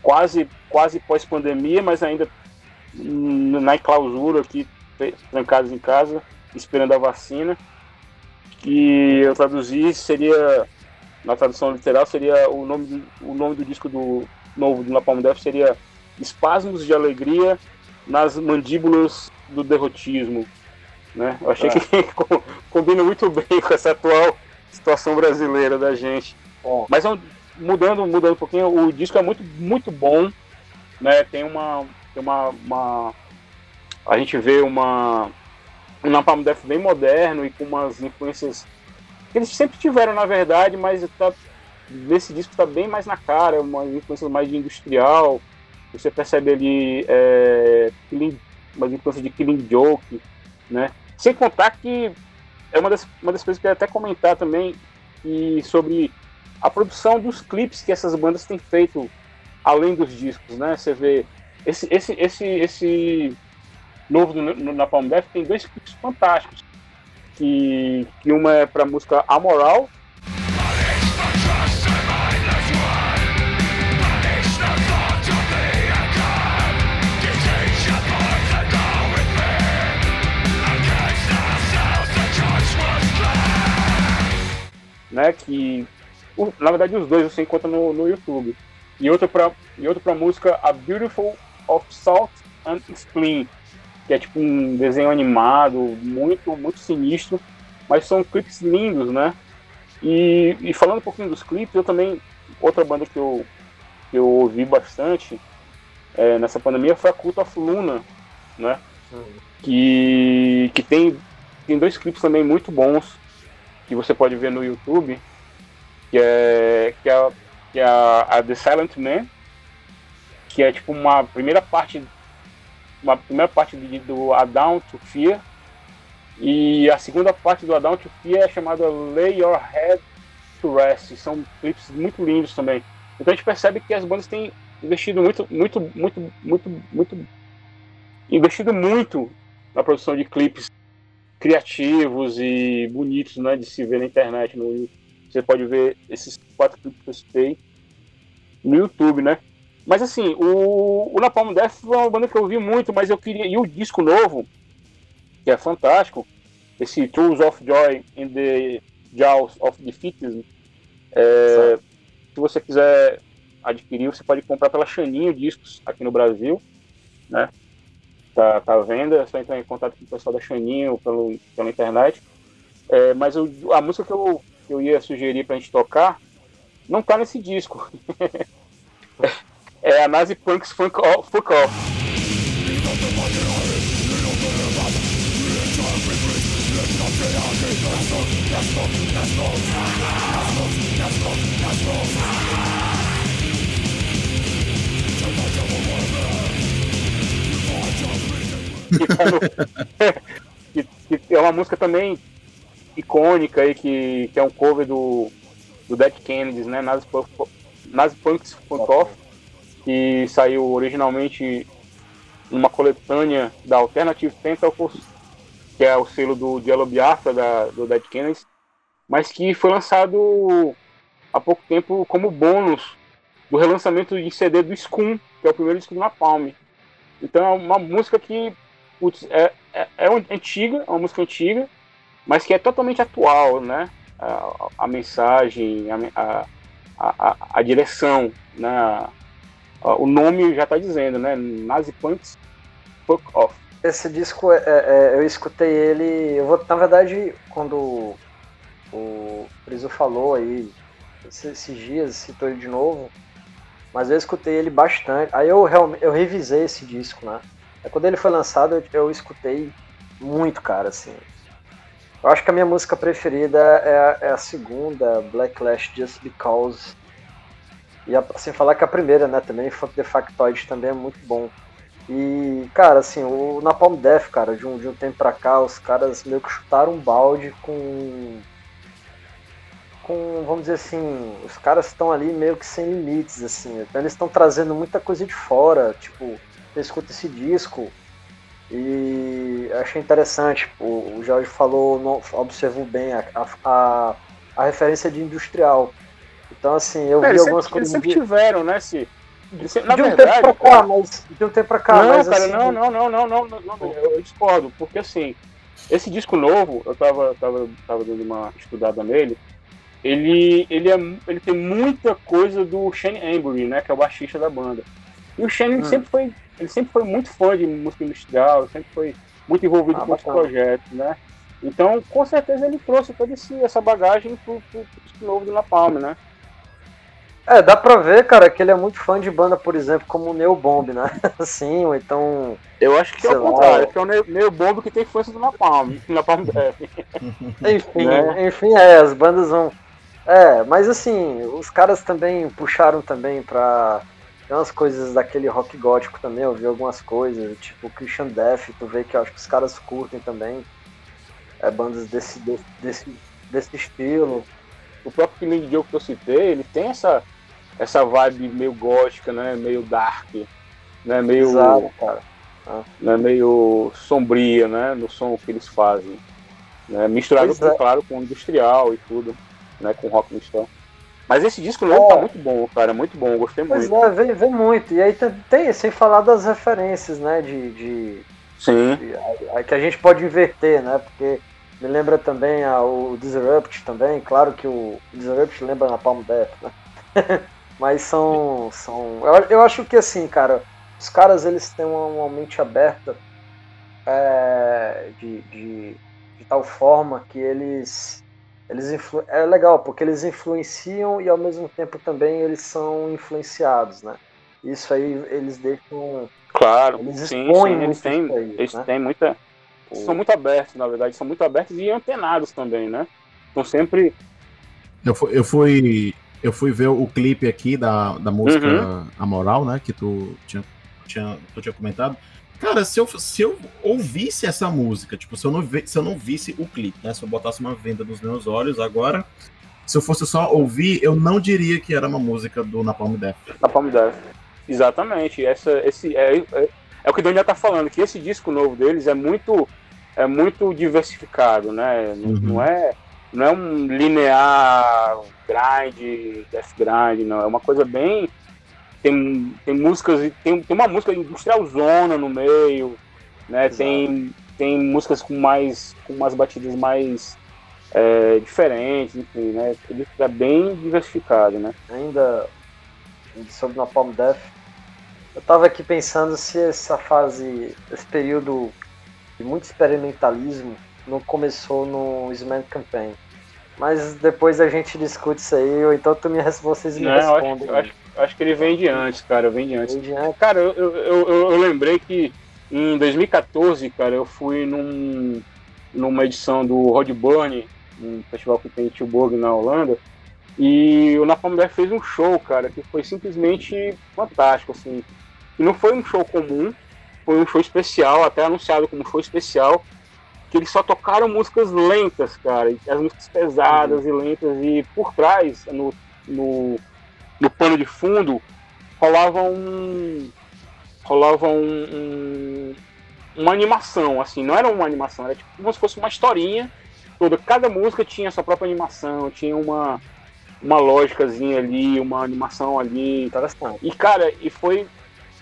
quase, quase pós-pandemia, mas ainda na clausura aqui, trancados em casa, esperando a vacina. Que eu traduzi seria, na tradução literal, seria o nome do, o nome do disco do novo do Napalm Death seria Espasmos de Alegria nas mandíbulas do derrotismo. Né? Eu achei é. que combina muito bem com essa atual situação brasileira da gente. Oh. Mas mudando, mudando um pouquinho, o disco é muito, muito bom. Né? Tem uma. Tem uma, uma a gente vê uma. Um Napalm Death bem moderno e com umas influências que eles sempre tiveram, na verdade, mas tá, nesse disco está bem mais na cara, uma influência mais de industrial, você percebe ali é, killing, uma influência de Killing Joke, né? Sem contar que é uma das, uma das coisas que eu ia até comentar também e sobre a produção dos clipes que essas bandas têm feito além dos discos, né? Você vê esse esse esse esse novo no, Napalm Death tem dois clipes fantásticos que, que uma é para música Amoral né? Que na verdade os dois você encontra no, no YouTube. E outro para e outro para música A Beautiful of Salt and Spleen, que é tipo um desenho animado muito muito sinistro, mas são clipes lindos, né? E, e falando um pouquinho dos clipes, eu também outra banda que eu que eu ouvi bastante é, nessa pandemia foi a Cult of Luna, né? Que que tem tem dois clipes também muito bons que você pode ver no YouTube, que é, que é, que é a, a The Silent Man, que é tipo uma primeira parte uma primeira parte do Adão to Fear e a segunda parte do Adão to Fear é chamada Lay Your Head to Rest. São clipes muito lindos também. Então a gente percebe que as bandas têm investido muito, muito, muito, muito, muito, investido muito na produção de clipes criativos e bonitos né, de se ver na internet. No, você pode ver esses quatro clipes que eu citei no YouTube, né? Mas assim, o, o Napalm Death foi uma banda que eu vi muito, mas eu queria. E o disco novo, que é fantástico, esse Tools of Joy in the Jaws of Defeatism. É, se você quiser adquirir, você pode comprar pela Chaninho Discos aqui no Brasil, né? Tá, tá venda, é só entrar em contato com o pessoal da Xaninho pelo, pela internet. É, mas o, a música que eu, que eu ia sugerir pra gente tocar não tá nesse disco. é a Nazi Punks Funk Off. Funk Off. Que, que, é uma música também icônica aí, que, que é um cover do, do Dead Kennedys, né? Nazi Punks Funk Off, que saiu originalmente numa coletânea da Alternative Tentacles, que é o selo do Yellow Biafra da, do Dead Kennedys, mas que foi lançado há pouco tempo como bônus do relançamento de CD do Scum, que é o primeiro disco do Napalm. Então é uma música que putz, é, é, é antiga, é uma música antiga, mas que é totalmente atual, né? A, a mensagem, a, a, a, direção, né? o nome já está dizendo, né? Nazi Punks Fuck Off. Esse disco, é, é, eu escutei ele. Eu vou, na verdade, quando o Friso falou aí, esses dias, citou ele de novo, mas eu escutei ele bastante. Aí eu eu revisei esse disco, né? Aí quando ele foi lançado, eu, escutei muito, cara, assim. Eu acho que a minha música preferida é a, é a segunda, Blacklash Just Because. E a, assim, falar que a primeira, né, também, Funk the Factoid, também é muito bom. E, cara, assim, o Napalm Death, cara, de um, de um tempo pra cá, os caras meio que chutaram um balde com. Com, vamos dizer assim, os caras estão ali meio que sem limites, assim. Então eles estão trazendo muita coisa de fora, tipo, você escuta esse disco e achei interessante. O, Jorge falou, observou bem a, a, a, referência de industrial. Então, assim, eu é, vi algumas sempre, coisas. Eles sempre tiveram, né, se na de um verdade, tempo pra cá, mas. De um tempo pra cá, não, mas. Cara, assim, não, não, não, não, não, não, não, eu discordo, porque assim, esse disco novo, eu tava, tava, tava dando uma estudada nele, ele, ele, é, ele tem muita coisa do Shane Embury, né, que é o baixista da banda. E o Shane hum. sempre foi ele sempre foi muito fã de música industrial, sempre foi muito envolvido ah, com os projetos, né? Então, com certeza ele trouxe toda esse, essa bagagem pro, pro, pro novo do Napalm, né? É, dá pra ver, cara, que ele é muito fã de banda, por exemplo, como o Neo Bomb, né? Assim, ou então. Eu acho que é o contrário, que é o Neo Bomb que tem influência do Napalm. Napalm enfim, né? enfim, é, as bandas vão. É, mas assim, os caras também puxaram também pra tem umas coisas daquele rock gótico também, eu vi algumas coisas, tipo Christian Death, tu vê que eu acho que os caras curtem também. É, bandas desse, desse, desse estilo. O próprio Killing Joke que eu citei, ele tem essa, essa vibe meio gótica, né? Meio dark, né? Meio. Exato, cara. Ah. Né, meio sombria, né? No som que eles fazem. Né, misturado, com, é. claro, com industrial e tudo, né? Com rock industrial. Mas esse disco novo tá é. tá muito bom, cara, muito bom, gostei pois muito. É, vem, vem muito. E aí tem, sem falar das referências, né, de... de Sim. De, que a gente pode inverter, né, porque me lembra também a, o Disrupt também, claro que o Disrupt lembra na Palm Death, né? Mas são... são eu, eu acho que assim, cara, os caras eles têm uma, uma mente aberta é, de, de, de tal forma que eles eles influ... é legal porque eles influenciam e ao mesmo tempo também eles são influenciados, né? Isso aí eles deixam claro, eles sim, sim eles têm, aí, eles né? têm muita são muito abertos, na verdade, são muito abertos e antenados também, né? Estão sempre eu fui, eu fui eu fui ver o clipe aqui da, da música uhum. A Moral, né, que tu tinha, tinha, tu tinha comentado. Cara, se eu, se eu ouvisse essa música, tipo, se eu, não se eu não visse o clipe, né? Se eu botasse uma venda nos meus olhos agora, se eu fosse só ouvir, eu não diria que era uma música do Napalm Death. Napalm Death. Exatamente. Essa, esse, é, é, é o que o Daniel tá falando, que esse disco novo deles é muito, é muito diversificado, né? Uhum. Não, é, não é um linear grind, death grind, não. É uma coisa bem tem, tem músicas, tem, tem uma música industrial zona no meio, né? Tem, tem músicas com mais com umas batidas mais é, diferentes, enfim, né? Ele é bem diversificado, né? Ainda sobre Napalm Death, Eu tava aqui pensando se essa fase, esse período de muito experimentalismo não começou no Sman Campaign. Mas depois a gente discute isso aí, ou então tu me, vocês me não, respondem. Eu acho, acho, acho, que ele vem de antes, cara, vem de antes. Cara, eu, eu, eu, eu, lembrei que em 2014, cara, eu fui num, numa edição do Rod Burn, um festival que tem em Tilburg, na Holanda, e o Napalm Death fez um show, cara, que foi simplesmente fantástico, assim. E não foi um show comum, foi um show especial, até anunciado como show especial, que eles só tocaram músicas lentas, cara, as músicas pesadas uhum. e lentas, e por trás, no, no, no pano de fundo, rolava um. rolava um, um, uma animação, assim, não era uma animação, era tipo como se fosse uma historinha toda. Cada música tinha sua própria animação, tinha uma, uma lógicazinha ali, uma animação ali. E, cara, e foi,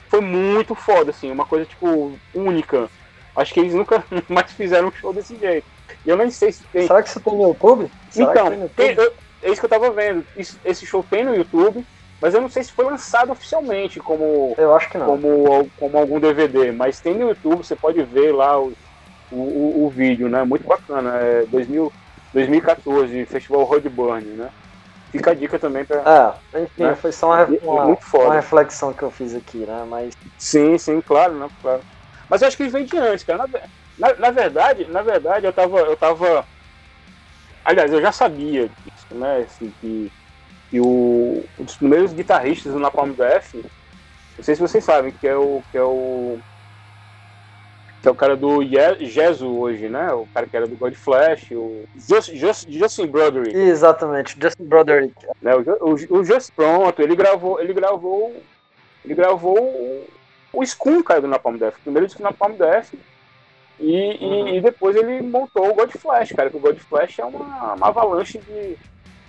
foi muito foda, assim, uma coisa, tipo, única Acho que eles nunca mais fizeram um show desse jeito. E eu nem sei se tem. Será que isso tem no YouTube? Será então, tem no YouTube? Tem, eu, é isso que eu tava vendo. Esse show tem no YouTube, mas eu não sei se foi lançado oficialmente como. Eu acho que não. Como, como algum DVD. Mas tem no YouTube, você pode ver lá o, o, o vídeo, né? Muito bacana. É 2000, 2014, Festival Roadburn, né? Fica a dica também pra. É, enfim, né? foi só uma, uma, uma, reflexão que eu fiz aqui, né? Mas. Sim, sim, claro, né? Claro. Mas eu acho que eles vêm de antes, cara. Na, na, na, verdade, na verdade, eu tava, eu tava. Aliás, eu já sabia disso, né? Assim, que, que o, um dos primeiros guitarristas do Napalm Death, não sei se vocês sabem, que é o. Que é o que é o cara do Jesu hoje, né? O cara que era do God Flash, o Just, Just, Justin Broderick. Exatamente, Justin Broderick. Né? O, o, o Just pronto, ele gravou, ele gravou, ele gravou o Skun caiu do Napalm Death. Primeiro disco do Napalm Death. E, uhum. e, e, depois ele montou o God Flash, cara. Que o God Flash é uma, uma avalanche de,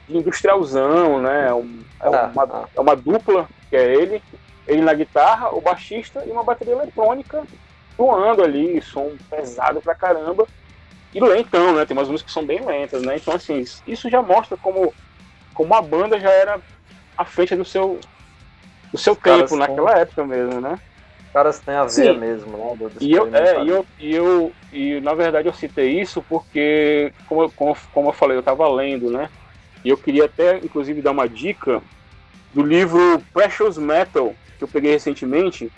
de industrialzão, né? É, um, é, ah, uma, ah. é uma dupla, que é ele, ele na guitarra, o baixista e uma bateria eletrônica voando ali, som pesado pra caramba. E lentão, né? Tem umas músicas que são bem lentas, né? Então, assim, isso já mostra como, como a banda já era à frente do seu, do seu tempo, naquela época mesmo, né? Caras têm a ver Sim. mesmo, né? Do, e eu, é, e eu, e eu, e na verdade eu citei isso porque, como, como, como eu falei, eu estava lendo, né? E eu queria até, inclusive, dar uma dica do livro Precious Metal, que eu peguei recentemente.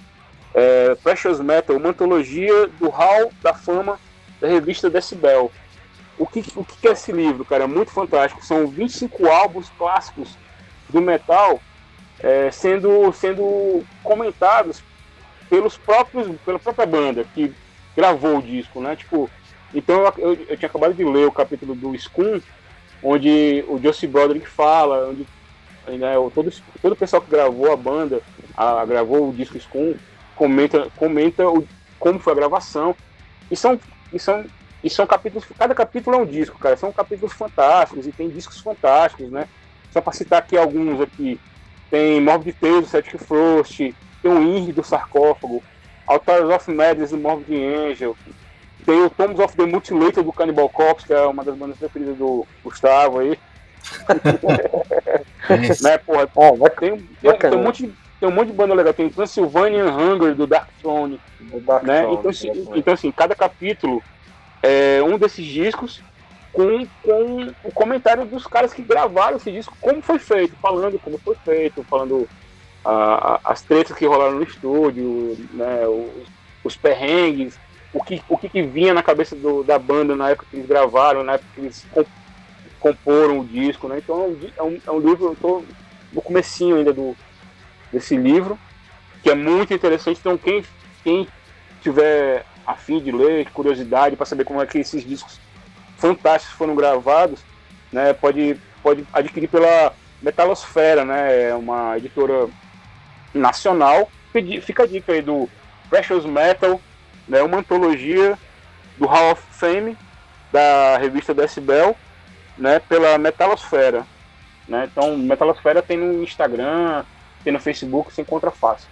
É, Precious Metal, uma antologia do Hall da Fama da revista Decibel. O que, o que é esse livro, cara? É muito fantástico. São 25 álbuns clássicos do metal é, sendo, sendo comentados pelos próprios, pela própria banda que gravou o disco, né? Tipo, então eu, eu, eu tinha acabado de ler o capítulo do Scum, onde o Josie Broderick fala, onde né, todo, todo o pessoal que gravou a banda, a, gravou o disco Scum, comenta, comenta o, como foi a gravação. E são, e são, e são capítulos, cada capítulo é um disco, cara. São capítulos fantásticos e tem discos fantásticos, né? Só para citar aqui alguns aqui. Tem Morbid Tales Celtic Frost, tem o Ing do sarcófago, Altars of Madness do Morbid Angel, tem o Tombs of the Mutilator do Cannibal Corpse, que é uma das bandas preferidas do Gustavo aí. né, porra, oh, tem, tem, tem, um monte, tem um monte de banda legal, tem Transylvanian Hunger do Dark Throne. Dark né? Throne então, assim, então, assim, cada capítulo é um desses discos com, com o comentário dos caras que gravaram esse disco, como foi feito, falando como foi feito, falando a, as tretas que rolaram no estúdio, né, os, os perrengues, o que, o que, que vinha na cabeça do, da banda na época que eles gravaram, na época que eles comporam o disco, né? Então é um, é um livro, eu estou no comecinho ainda do, desse livro, que é muito interessante. Então quem, quem tiver afim de ler, curiosidade para saber como é que esses discos fantásticos foram gravados, né, pode, pode adquirir pela Metalosfera, né, é uma editora nacional. Fica a dica aí do Precious Metal, né, uma antologia do Hall of Fame da revista Decibel, né, pela Metalosfera. Né? Então, Metalosfera tem no Instagram, tem no Facebook, se encontra fácil.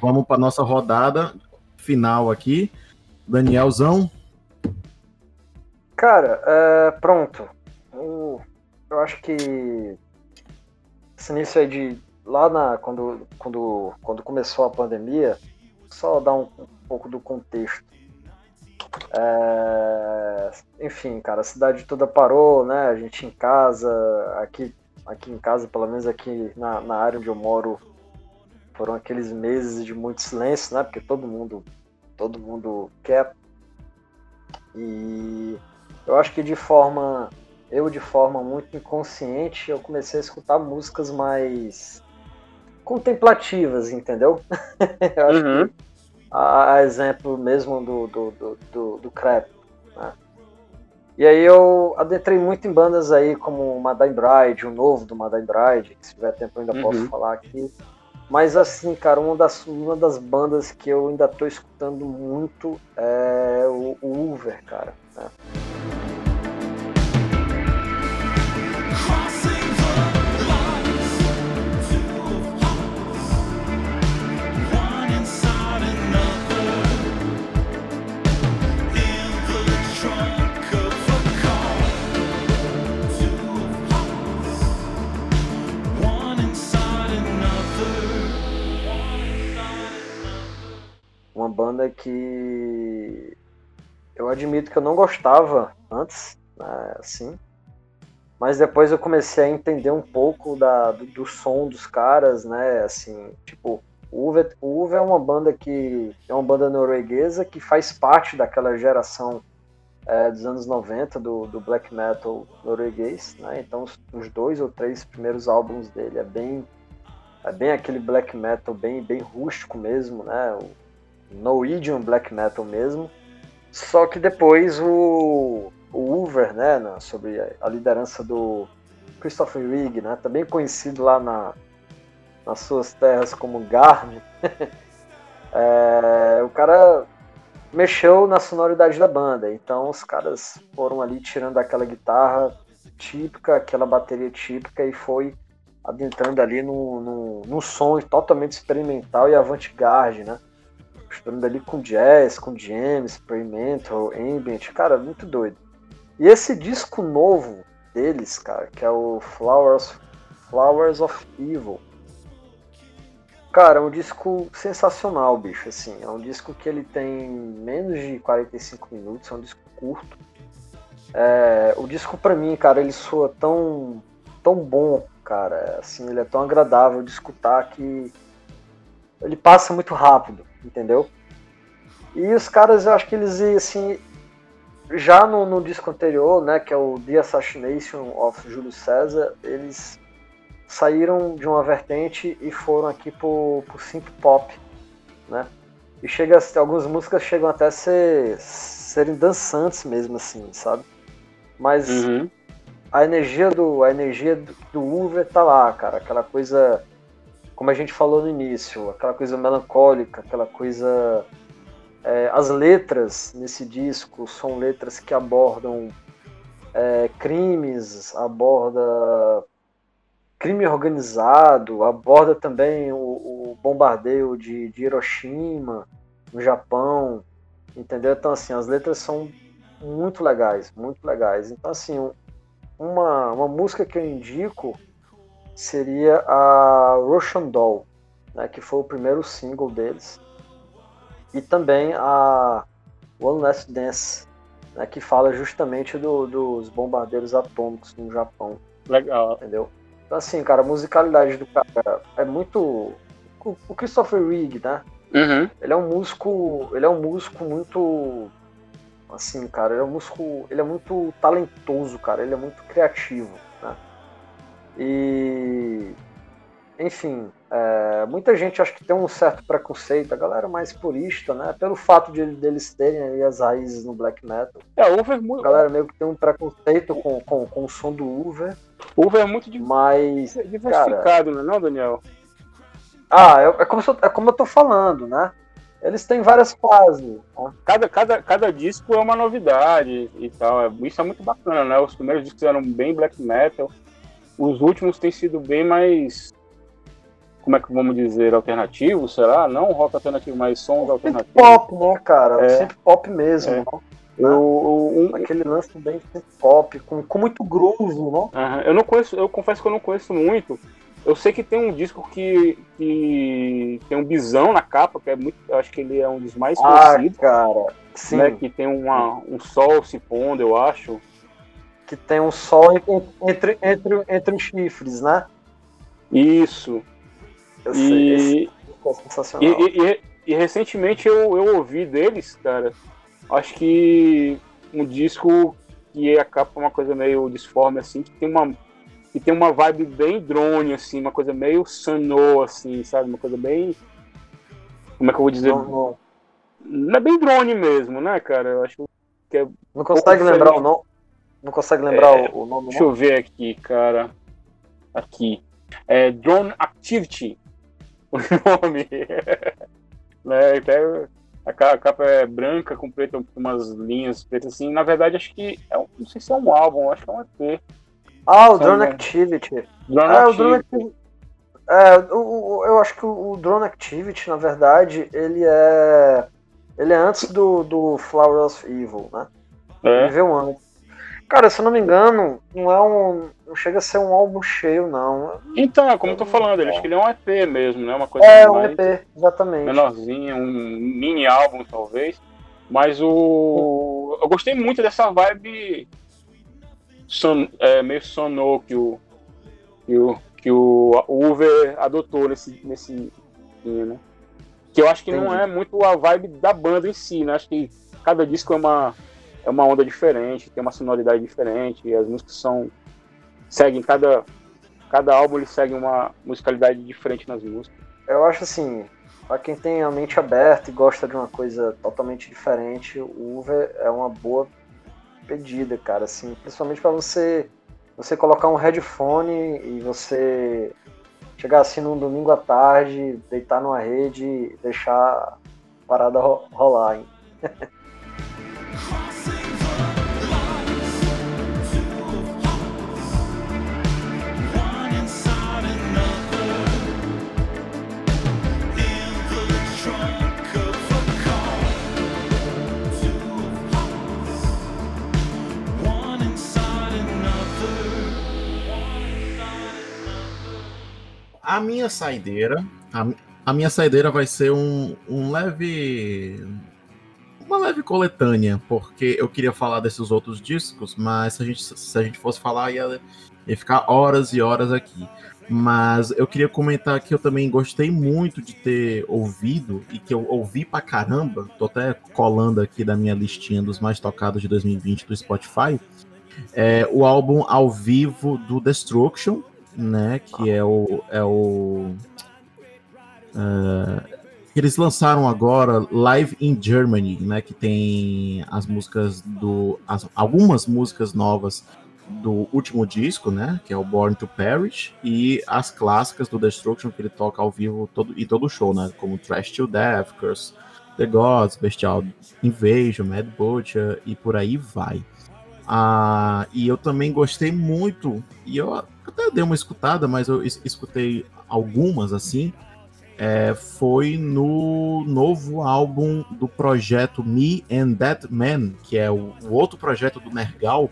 Vamos para nossa rodada final aqui. Danielzão, Cara, é, pronto. Eu, eu acho que esse início aí de. Lá na. Quando, quando, quando começou a pandemia, só dar um, um pouco do contexto. É, enfim, cara, a cidade toda parou, né? A gente em casa, aqui, aqui em casa, pelo menos aqui na, na área onde eu moro, foram aqueles meses de muito silêncio, né? Porque todo mundo, todo mundo quer. E eu acho que de forma, eu de forma muito inconsciente, eu comecei a escutar músicas mais contemplativas, entendeu? eu acho uhum. que a, a, exemplo mesmo do, do, do, do, do Crap, né? E aí eu adentrei muito em bandas aí como Madame Bride, o novo do Madame Bride, que se tiver tempo eu ainda uhum. posso falar aqui. Mas assim, cara, uma das, uma das bandas que eu ainda tô escutando muito é o, o Uber, cara. Né? Banda que eu admito que eu não gostava antes, né, assim, mas depois eu comecei a entender um pouco da, do, do som dos caras, né, assim, tipo, o Uve, Uve é uma banda que é uma banda norueguesa que faz parte daquela geração é, dos anos 90 do, do black metal norueguês, né? Então os, os, dois ou três primeiros álbuns dele é bem é bem aquele black metal bem bem rústico mesmo, né? O, Norwegian black metal mesmo. Só que depois o, o Uber, né, sobre a liderança do Christopher Rigg, né, também conhecido lá na, nas suas terras como Garmin, é, o cara mexeu na sonoridade da banda. Então os caras foram ali tirando aquela guitarra típica, aquela bateria típica e foi adentrando ali no, no, no som totalmente experimental e avant-garde, né? Misturando ali com jazz, com jam, experimental, ambient, cara, muito doido. E esse disco novo deles, cara, que é o Flowers, Flowers of Evil, cara, é um disco sensacional, bicho, assim, é um disco que ele tem menos de 45 minutos, é um disco curto. É, o disco para mim, cara, ele soa tão, tão bom, cara, assim, ele é tão agradável de escutar que ele passa muito rápido entendeu? E os caras, eu acho que eles, assim, já no, no, disco anterior, né, que é o The Assassination of Júlio César, eles saíram de uma vertente e foram aqui pro, pro synth pop, né? E chega, algumas músicas chegam até a ser, serem dançantes mesmo, assim, sabe? Mas uhum. a energia do a energia do, do Uber tá lá, cara, aquela coisa como a gente falou no início, aquela coisa melancólica, aquela coisa. É, as letras nesse disco são letras que abordam é, crimes, aborda crime organizado, aborda também o, o bombardeio de, de, Hiroshima no Japão, entendeu? Então assim, as letras são muito legais, muito legais. Então assim, uma, uma música que eu indico seria a Russian Doll, né, que foi o primeiro single deles. E também a One Last Dance, né, que fala justamente do, dos bombardeiros atômicos no Japão. Legal. Entendeu? Então, assim, cara, a musicalidade do cara é muito. O Christopher Rigg, né? Uhum. Ele é um músico. Ele é um músico muito. Assim, cara, ele é um músico. Ele é muito talentoso, cara. Ele é muito criativo. E, enfim, é, muita gente acho que tem um certo preconceito, a galera mais purista, né? Pelo fato de deles terem as raízes no black metal. É, Uber é muito. A galera meio que tem um preconceito com, com, com o som do Uber. O Uber é muito mais diversificado, cara, não é não, Daniel? Ah, é, é, como eu, é como eu tô falando, né? Eles têm várias fases. Né? Cada, cada, cada disco é uma novidade e tal. É, isso é muito bacana, né? Os primeiros discos eram bem black metal os últimos têm sido bem mais como é que vamos dizer, alternativos, será? Não rock alternativo, mas sons alternativos. Pop, né, cara? É. Sempre pop mesmo. É. Eu, um, Aquele lance bem pop, com, com muito groove, né? eu não conheço, eu confesso que eu não conheço muito. Eu sei que tem um disco que, que tem um bisão na capa, que é muito. Eu acho que ele é um dos mais ah, conhecidos. cara. Sim. Né, que tem uma, um sol se pondo, eu acho. Que tem um sol entre, entre, entre os chifres, né? Isso. Eu sei, e, é sensacional. E, e, e, recentemente eu, eu ouvi deles, cara. Acho que um disco que a capa é uma coisa meio disforme, assim, que tem uma que tem uma vibe bem drone, assim, uma coisa meio Sanô, assim, sabe? Uma coisa bem. Como é que eu vou dizer? Não, não. não é bem drone mesmo, né, cara? Eu acho que é. Não consegue lembrar o nome? Não consegue lembrar é, o nome? Deixa eu ver aqui, cara. Aqui. É Drone Activity. O nome. né, até a capa é branca com preto, com umas linhas pretas assim. Na verdade, acho que. É, não sei se é um álbum, acho que é um EP. Ah, o Drone Activity. Drone é, Activity. O Drone Activity. É, o, o, eu acho que o, o, Drone Activity, na verdade, ele é. Ele é antes do, do Flower of Evil, né? É. Ele veio antes. Cara, se eu não me engano, não é um. Não chega a ser um álbum cheio, não. Então, é como eu tô falando, ele, acho que ele é um EP mesmo, né? Uma coisa é, um EP, exatamente. Menorzinho, um mini álbum, talvez. Mas o. Eu gostei muito dessa vibe son, é, meio sonô que o, que o, que o Uber adotou nesse, nesse né? Que eu acho que Entendi. não é muito a vibe da banda em si, né? Acho que cada disco é uma, é uma onda diferente, tem uma sonoridade diferente, e as músicas são. seguem cada. Cada álbum ele segue uma musicalidade diferente nas músicas. Eu acho assim, para quem tem a mente aberta e gosta de uma coisa totalmente diferente, o Uber é uma boa pedida, cara, assim, principalmente para você você colocar um headphone e você chegar assim num domingo à tarde, deitar numa rede e deixar a parada rolar, hein? a minha saideira. A, a, minha saideira vai ser um, um leve. Uma leve coletânea, porque eu queria falar desses outros discos, mas se a gente, se a gente fosse falar, ia, ia ficar horas e horas aqui. Mas eu queria comentar que eu também gostei muito de ter ouvido e que eu ouvi pra caramba. Tô até colando aqui da minha listinha dos mais tocados de 2020 do Spotify. É, o álbum ao vivo do Destruction, né? Que é o. É o uh, eles lançaram agora Live in Germany, né? Que tem as músicas do. As, algumas músicas novas do último disco, né? Que é o Born to Perish, e as clássicas do Destruction que ele toca ao vivo todo, e todo show, né? Como Trash to Death, Curse the Gods, Bestial Invasion, Mad Butcher e por aí vai. Ah, e eu também gostei muito, e eu até dei uma escutada, mas eu escutei algumas assim. É, foi no novo álbum do projeto Me and That Man, que é o, o outro projeto do Nergal,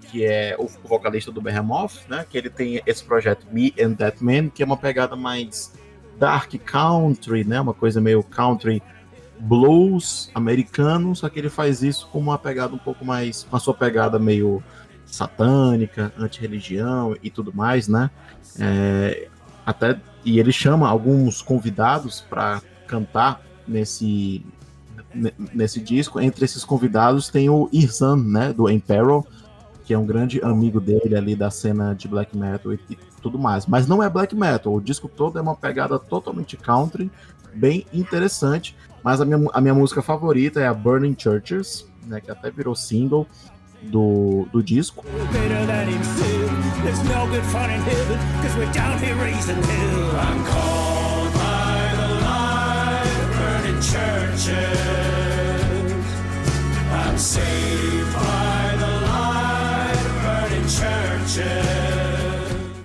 que é o, vocalista do Behemoth, né? Que ele tem esse projeto Me and That Man, que é uma pegada mais dark country, né? Uma coisa meio country blues americano, só que ele faz isso com uma pegada um pouco mais, a sua pegada meio satânica, anti-religião e tudo mais, né? É, até e ele chama alguns convidados para cantar nesse nesse disco. Entre esses convidados tem o Irzan, né, do Emperor, que é um grande amigo dele ali da cena de black metal e, e tudo mais. Mas não é black metal, o disco todo é uma pegada totalmente country, bem interessante. Mas a minha, a minha música favorita é a Burning Churches, né, que até virou single do, do disco.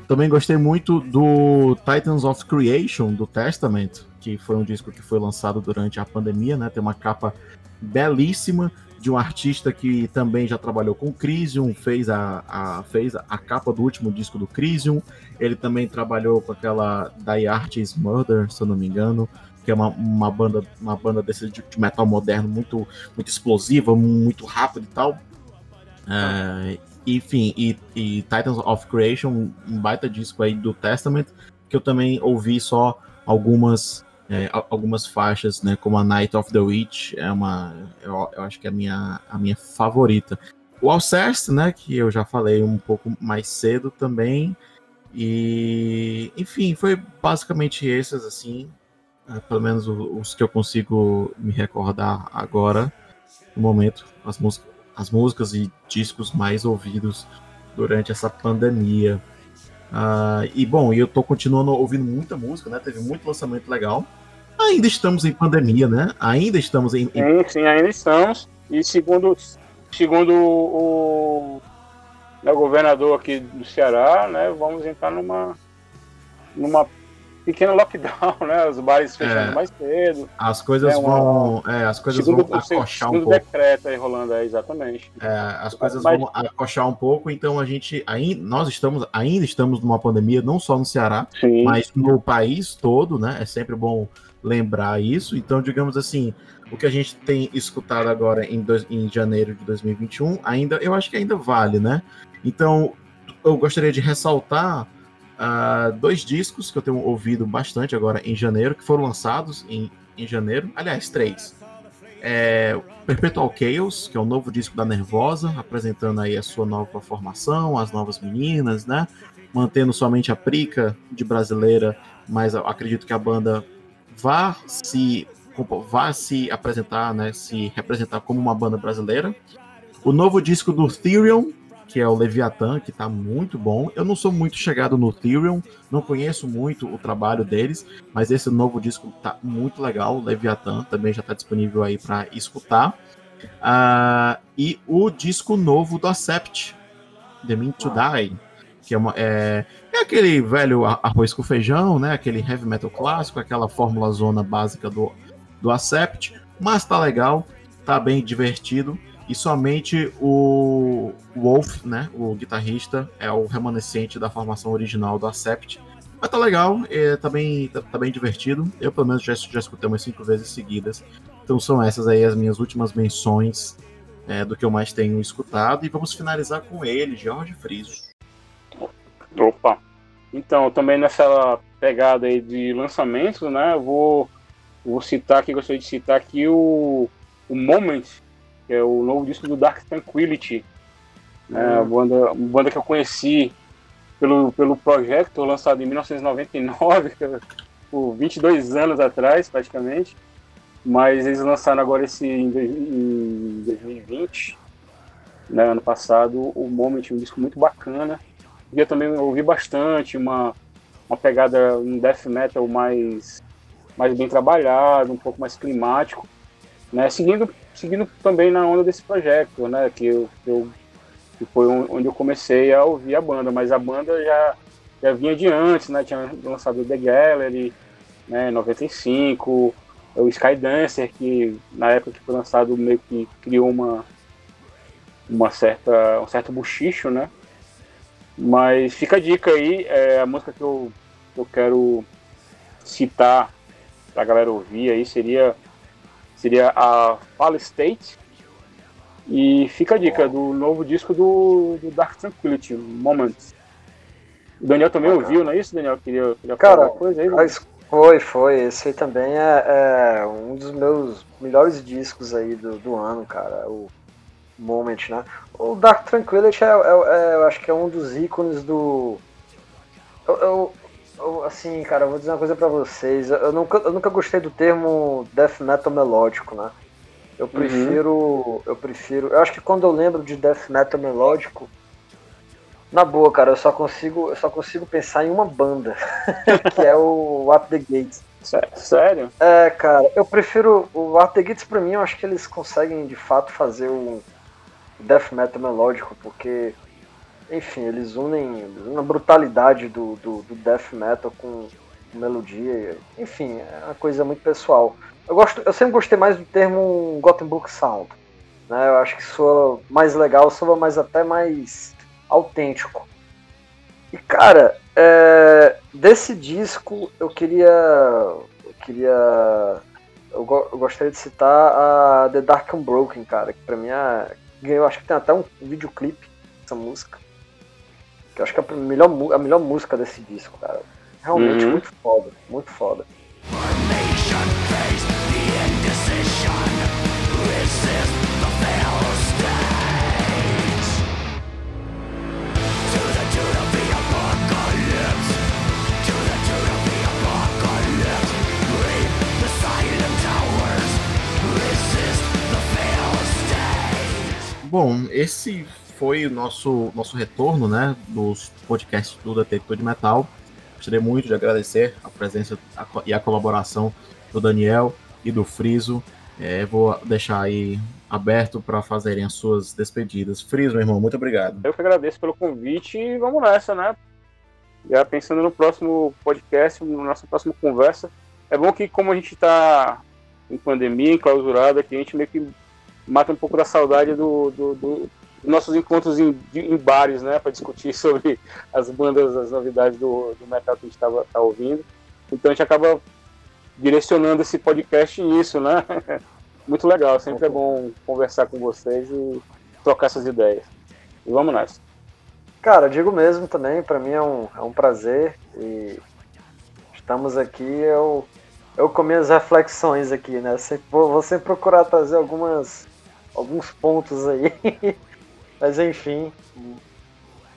Também gostei muito do Titans of Creation, do Testament, que foi um disco que foi lançado durante a pandemia, né? Tem uma capa belíssima de um artista que também já trabalhou com Crisium, fez a, a, fez a capa do último disco do Crisium. Ele também trabalhou com aquela Die Artist Murder, se eu não me engano, que é uma, uma banda uma banda desse de, de metal moderno muito muito explosiva, muito rápido e tal. É, enfim, e, e, Titans of Creation, um baita disco aí do Testament, que eu também ouvi só algumas é, algumas faixas, né, como a Night of the Witch, é uma, eu, eu acho que é a minha, a minha favorita. O Alceste, né, que eu já falei um pouco mais cedo também, e, enfim, foi basicamente esses, assim, é, pelo menos os que eu consigo me recordar agora, no momento, as, as músicas e discos mais ouvidos durante essa pandemia. Uh, e bom, eu tô continuando ouvindo muita música, né? Teve muito lançamento legal. Ainda estamos em pandemia, né? Ainda estamos em. Sim, sim, ainda estamos. E segundo, segundo o, o governador aqui do Ceará, né? Vamos entrar numa, numa pequeno lockdown, né? Os bares fechando é, mais cedo. As coisas é vão. É, as coisas segundo, vão acochar um pouco. decreto aí rolando aí, exatamente. É, as coisas Mas, vão acochar um pouco, então a gente ainda, nós estamos, ainda estamos numa pandemia, não só no Ceará, sim. mas no país todo, né? É sempre bom lembrar isso. Então, digamos assim, o que a gente tem escutado agora em, dois, em janeiro de 2021, ainda, eu acho que ainda vale, né? Então, eu gostaria de ressaltar uh, dois discos que eu tenho ouvido bastante agora em janeiro, que foram lançados em, em janeiro. Aliás, três. É, Perpetual Chaos, que é o novo disco da Nervosa, apresentando aí a sua nova formação, as novas meninas, né? Mantendo somente a prica de brasileira, mas acredito que a banda vá se vá se apresentar, né, se representar como uma banda brasileira. O novo disco do Therion, que é o Leviathan, que tá muito bom. Eu não sou muito chegado no Therion, não conheço muito o trabalho deles, mas esse novo disco tá muito legal. O Leviathan também já tá disponível aí para escutar. Uh, e o disco novo do Acept, The Mean to Die, que é, uma, é, é, aquele velho arroz com feijão, né? Aquele heavy metal clássico, aquela fórmula zona básica do, do Acept, mas tá legal, tá bem divertido e somente o Wolf, né, o guitarrista, é o remanescente da formação original do Acept. Mas tá legal, é, tá, bem, tá, tá, bem divertido. Eu, pelo menos, já, já escutei umas cinco vezes seguidas. Então são essas aí as minhas últimas menções é, do que eu mais tenho escutado. E vamos finalizar com ele, Jorge Friso. Opa! Então, também nessa pegada aí de lançamentos, né, eu vou, vou citar aqui, gostaria de citar aqui o, o Moment, que é o novo disco do Dark Tranquility, né, a banda, uma banda que eu conheci pelo, pelo projeto lançado em 1999, é por 22 anos atrás, praticamente. Mas eles lançaram agora esse em, em 2020, né, ano passado, o Moment, um disco muito bacana. Eu também ouvi bastante, uma, uma pegada um death metal mais, mais bem trabalhado, um pouco mais climático, né, seguindo seguindo também na onda desse projeto, né? Que, eu, eu, que foi onde eu comecei a ouvir a banda, mas a banda já, já vinha de antes, né? Tinha lançado The Gallery, né, 95, o Skydancer, que na época que foi lançado meio que criou uma, uma certa, um certo buchicho, né? Mas fica a dica aí, é, a música que eu, que eu quero citar pra galera ouvir aí seria seria a Fall State. E fica a dica do novo disco do, do Dark Tranquility, Moments. O Daniel também ouviu, não é isso, Daniel? Queria, queria Cara, coisa aí? Né? Foi, foi. Esse aí também é, é, um dos meus melhores discos aí do, do ano, cara. O Moment, né? O Dark Tranquility é, é, é, eu acho que é um dos ícones do. Eu, eu, assim, cara, eu vou dizer uma coisa para vocês. Eu nunca, eu nunca gostei do termo death metal melódico, né? Eu uhum. prefiro, uhum. eu prefiro. Eu acho que quando eu lembro de death metal melódico, na boa, cara, eu só consigo, eu só consigo pensar em uma banda, que é o At the Gates. Sério? É, cara, eu prefiro o At the Gates para mim, eu acho que eles conseguem de fato fazer um death metal melódico, porque enfim, eles unem a brutalidade do, do, do, death metal com melodia, enfim, é uma coisa muito pessoal. Eu, gosto, eu sempre gostei mais do termo Gothenburg Sound, Né? Eu acho que soa mais legal, soa mais até mais autêntico. E cara, é, desse disco eu queria. Eu queria. Eu, go, eu, gostaria de citar a The Dark Unbroken, cara, que pra mim é, eu acho que tem até um videoclipe dessa música. Que eu acho que é a melhor, a melhor música desse disco, cara. Realmente uhum. muito foda, muito foda. Bom, esse foi o nosso, nosso retorno, né, dos podcasts do Detector de Metal. Gostaria muito de agradecer a presença e a colaboração do Daniel e do Friso. É, vou deixar aí aberto para fazerem as suas despedidas. Friso, meu irmão, muito obrigado. Eu que agradeço pelo convite e vamos nessa, né? Já pensando no próximo podcast, na nossa próxima conversa. É bom que, como a gente está em pandemia, enclausurado aqui, a gente meio que mata um pouco da saudade do, do, do nossos encontros em, em bares, né, para discutir sobre as bandas, as novidades do, do metal que a gente estava tá ouvindo. Então a gente acaba direcionando esse podcast nisso, né? Muito legal, sempre é bom conversar com vocês e trocar essas ideias. E vamos nessa. Cara, digo mesmo também, para mim é um, é um prazer e estamos aqui, eu, eu com minhas reflexões aqui, né? Sempre, vou sempre procurar trazer algumas alguns pontos aí. Mas enfim,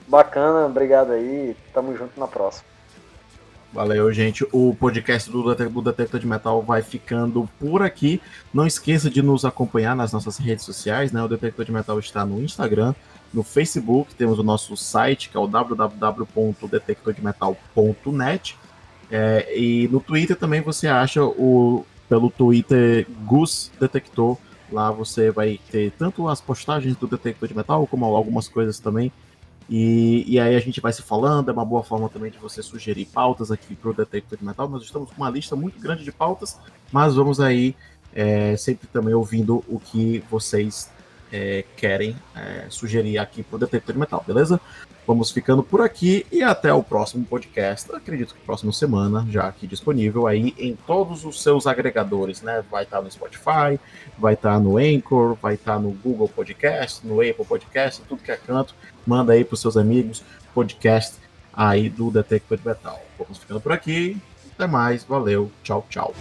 bacana, obrigado aí. Tamo junto na próxima. Valeu, gente. O podcast do, Detector de Metal vai ficando por aqui. Não esqueça de nos acompanhar nas nossas redes sociais, né? O Detector de Metal está no Instagram, no Facebook, temos o nosso site, que é o www.detectordemetal.net. É, e no Twitter também você acha o pelo Twitter Gus Detector Lá você vai ter tanto as postagens do detector de metal, como algumas coisas também. E, e aí a gente vai se falando, é uma boa forma também de você sugerir pautas aqui para o detector de metal. Nós estamos com uma lista muito grande de pautas, mas vamos aí é, sempre também ouvindo o que vocês é, querem é, sugerir aqui para o detector de metal, beleza? Vamos ficando por aqui e até o próximo podcast. Acredito que próxima semana, já aqui disponível aí em todos os seus agregadores, né? Vai estar no Spotify, vai estar no Anchor, vai estar no Google Podcast, no Apple Podcast, tudo que é canto. Manda aí para os seus amigos podcast aí do Detector de Metal. Vamos ficando por aqui. Até mais, valeu, tchau, tchau.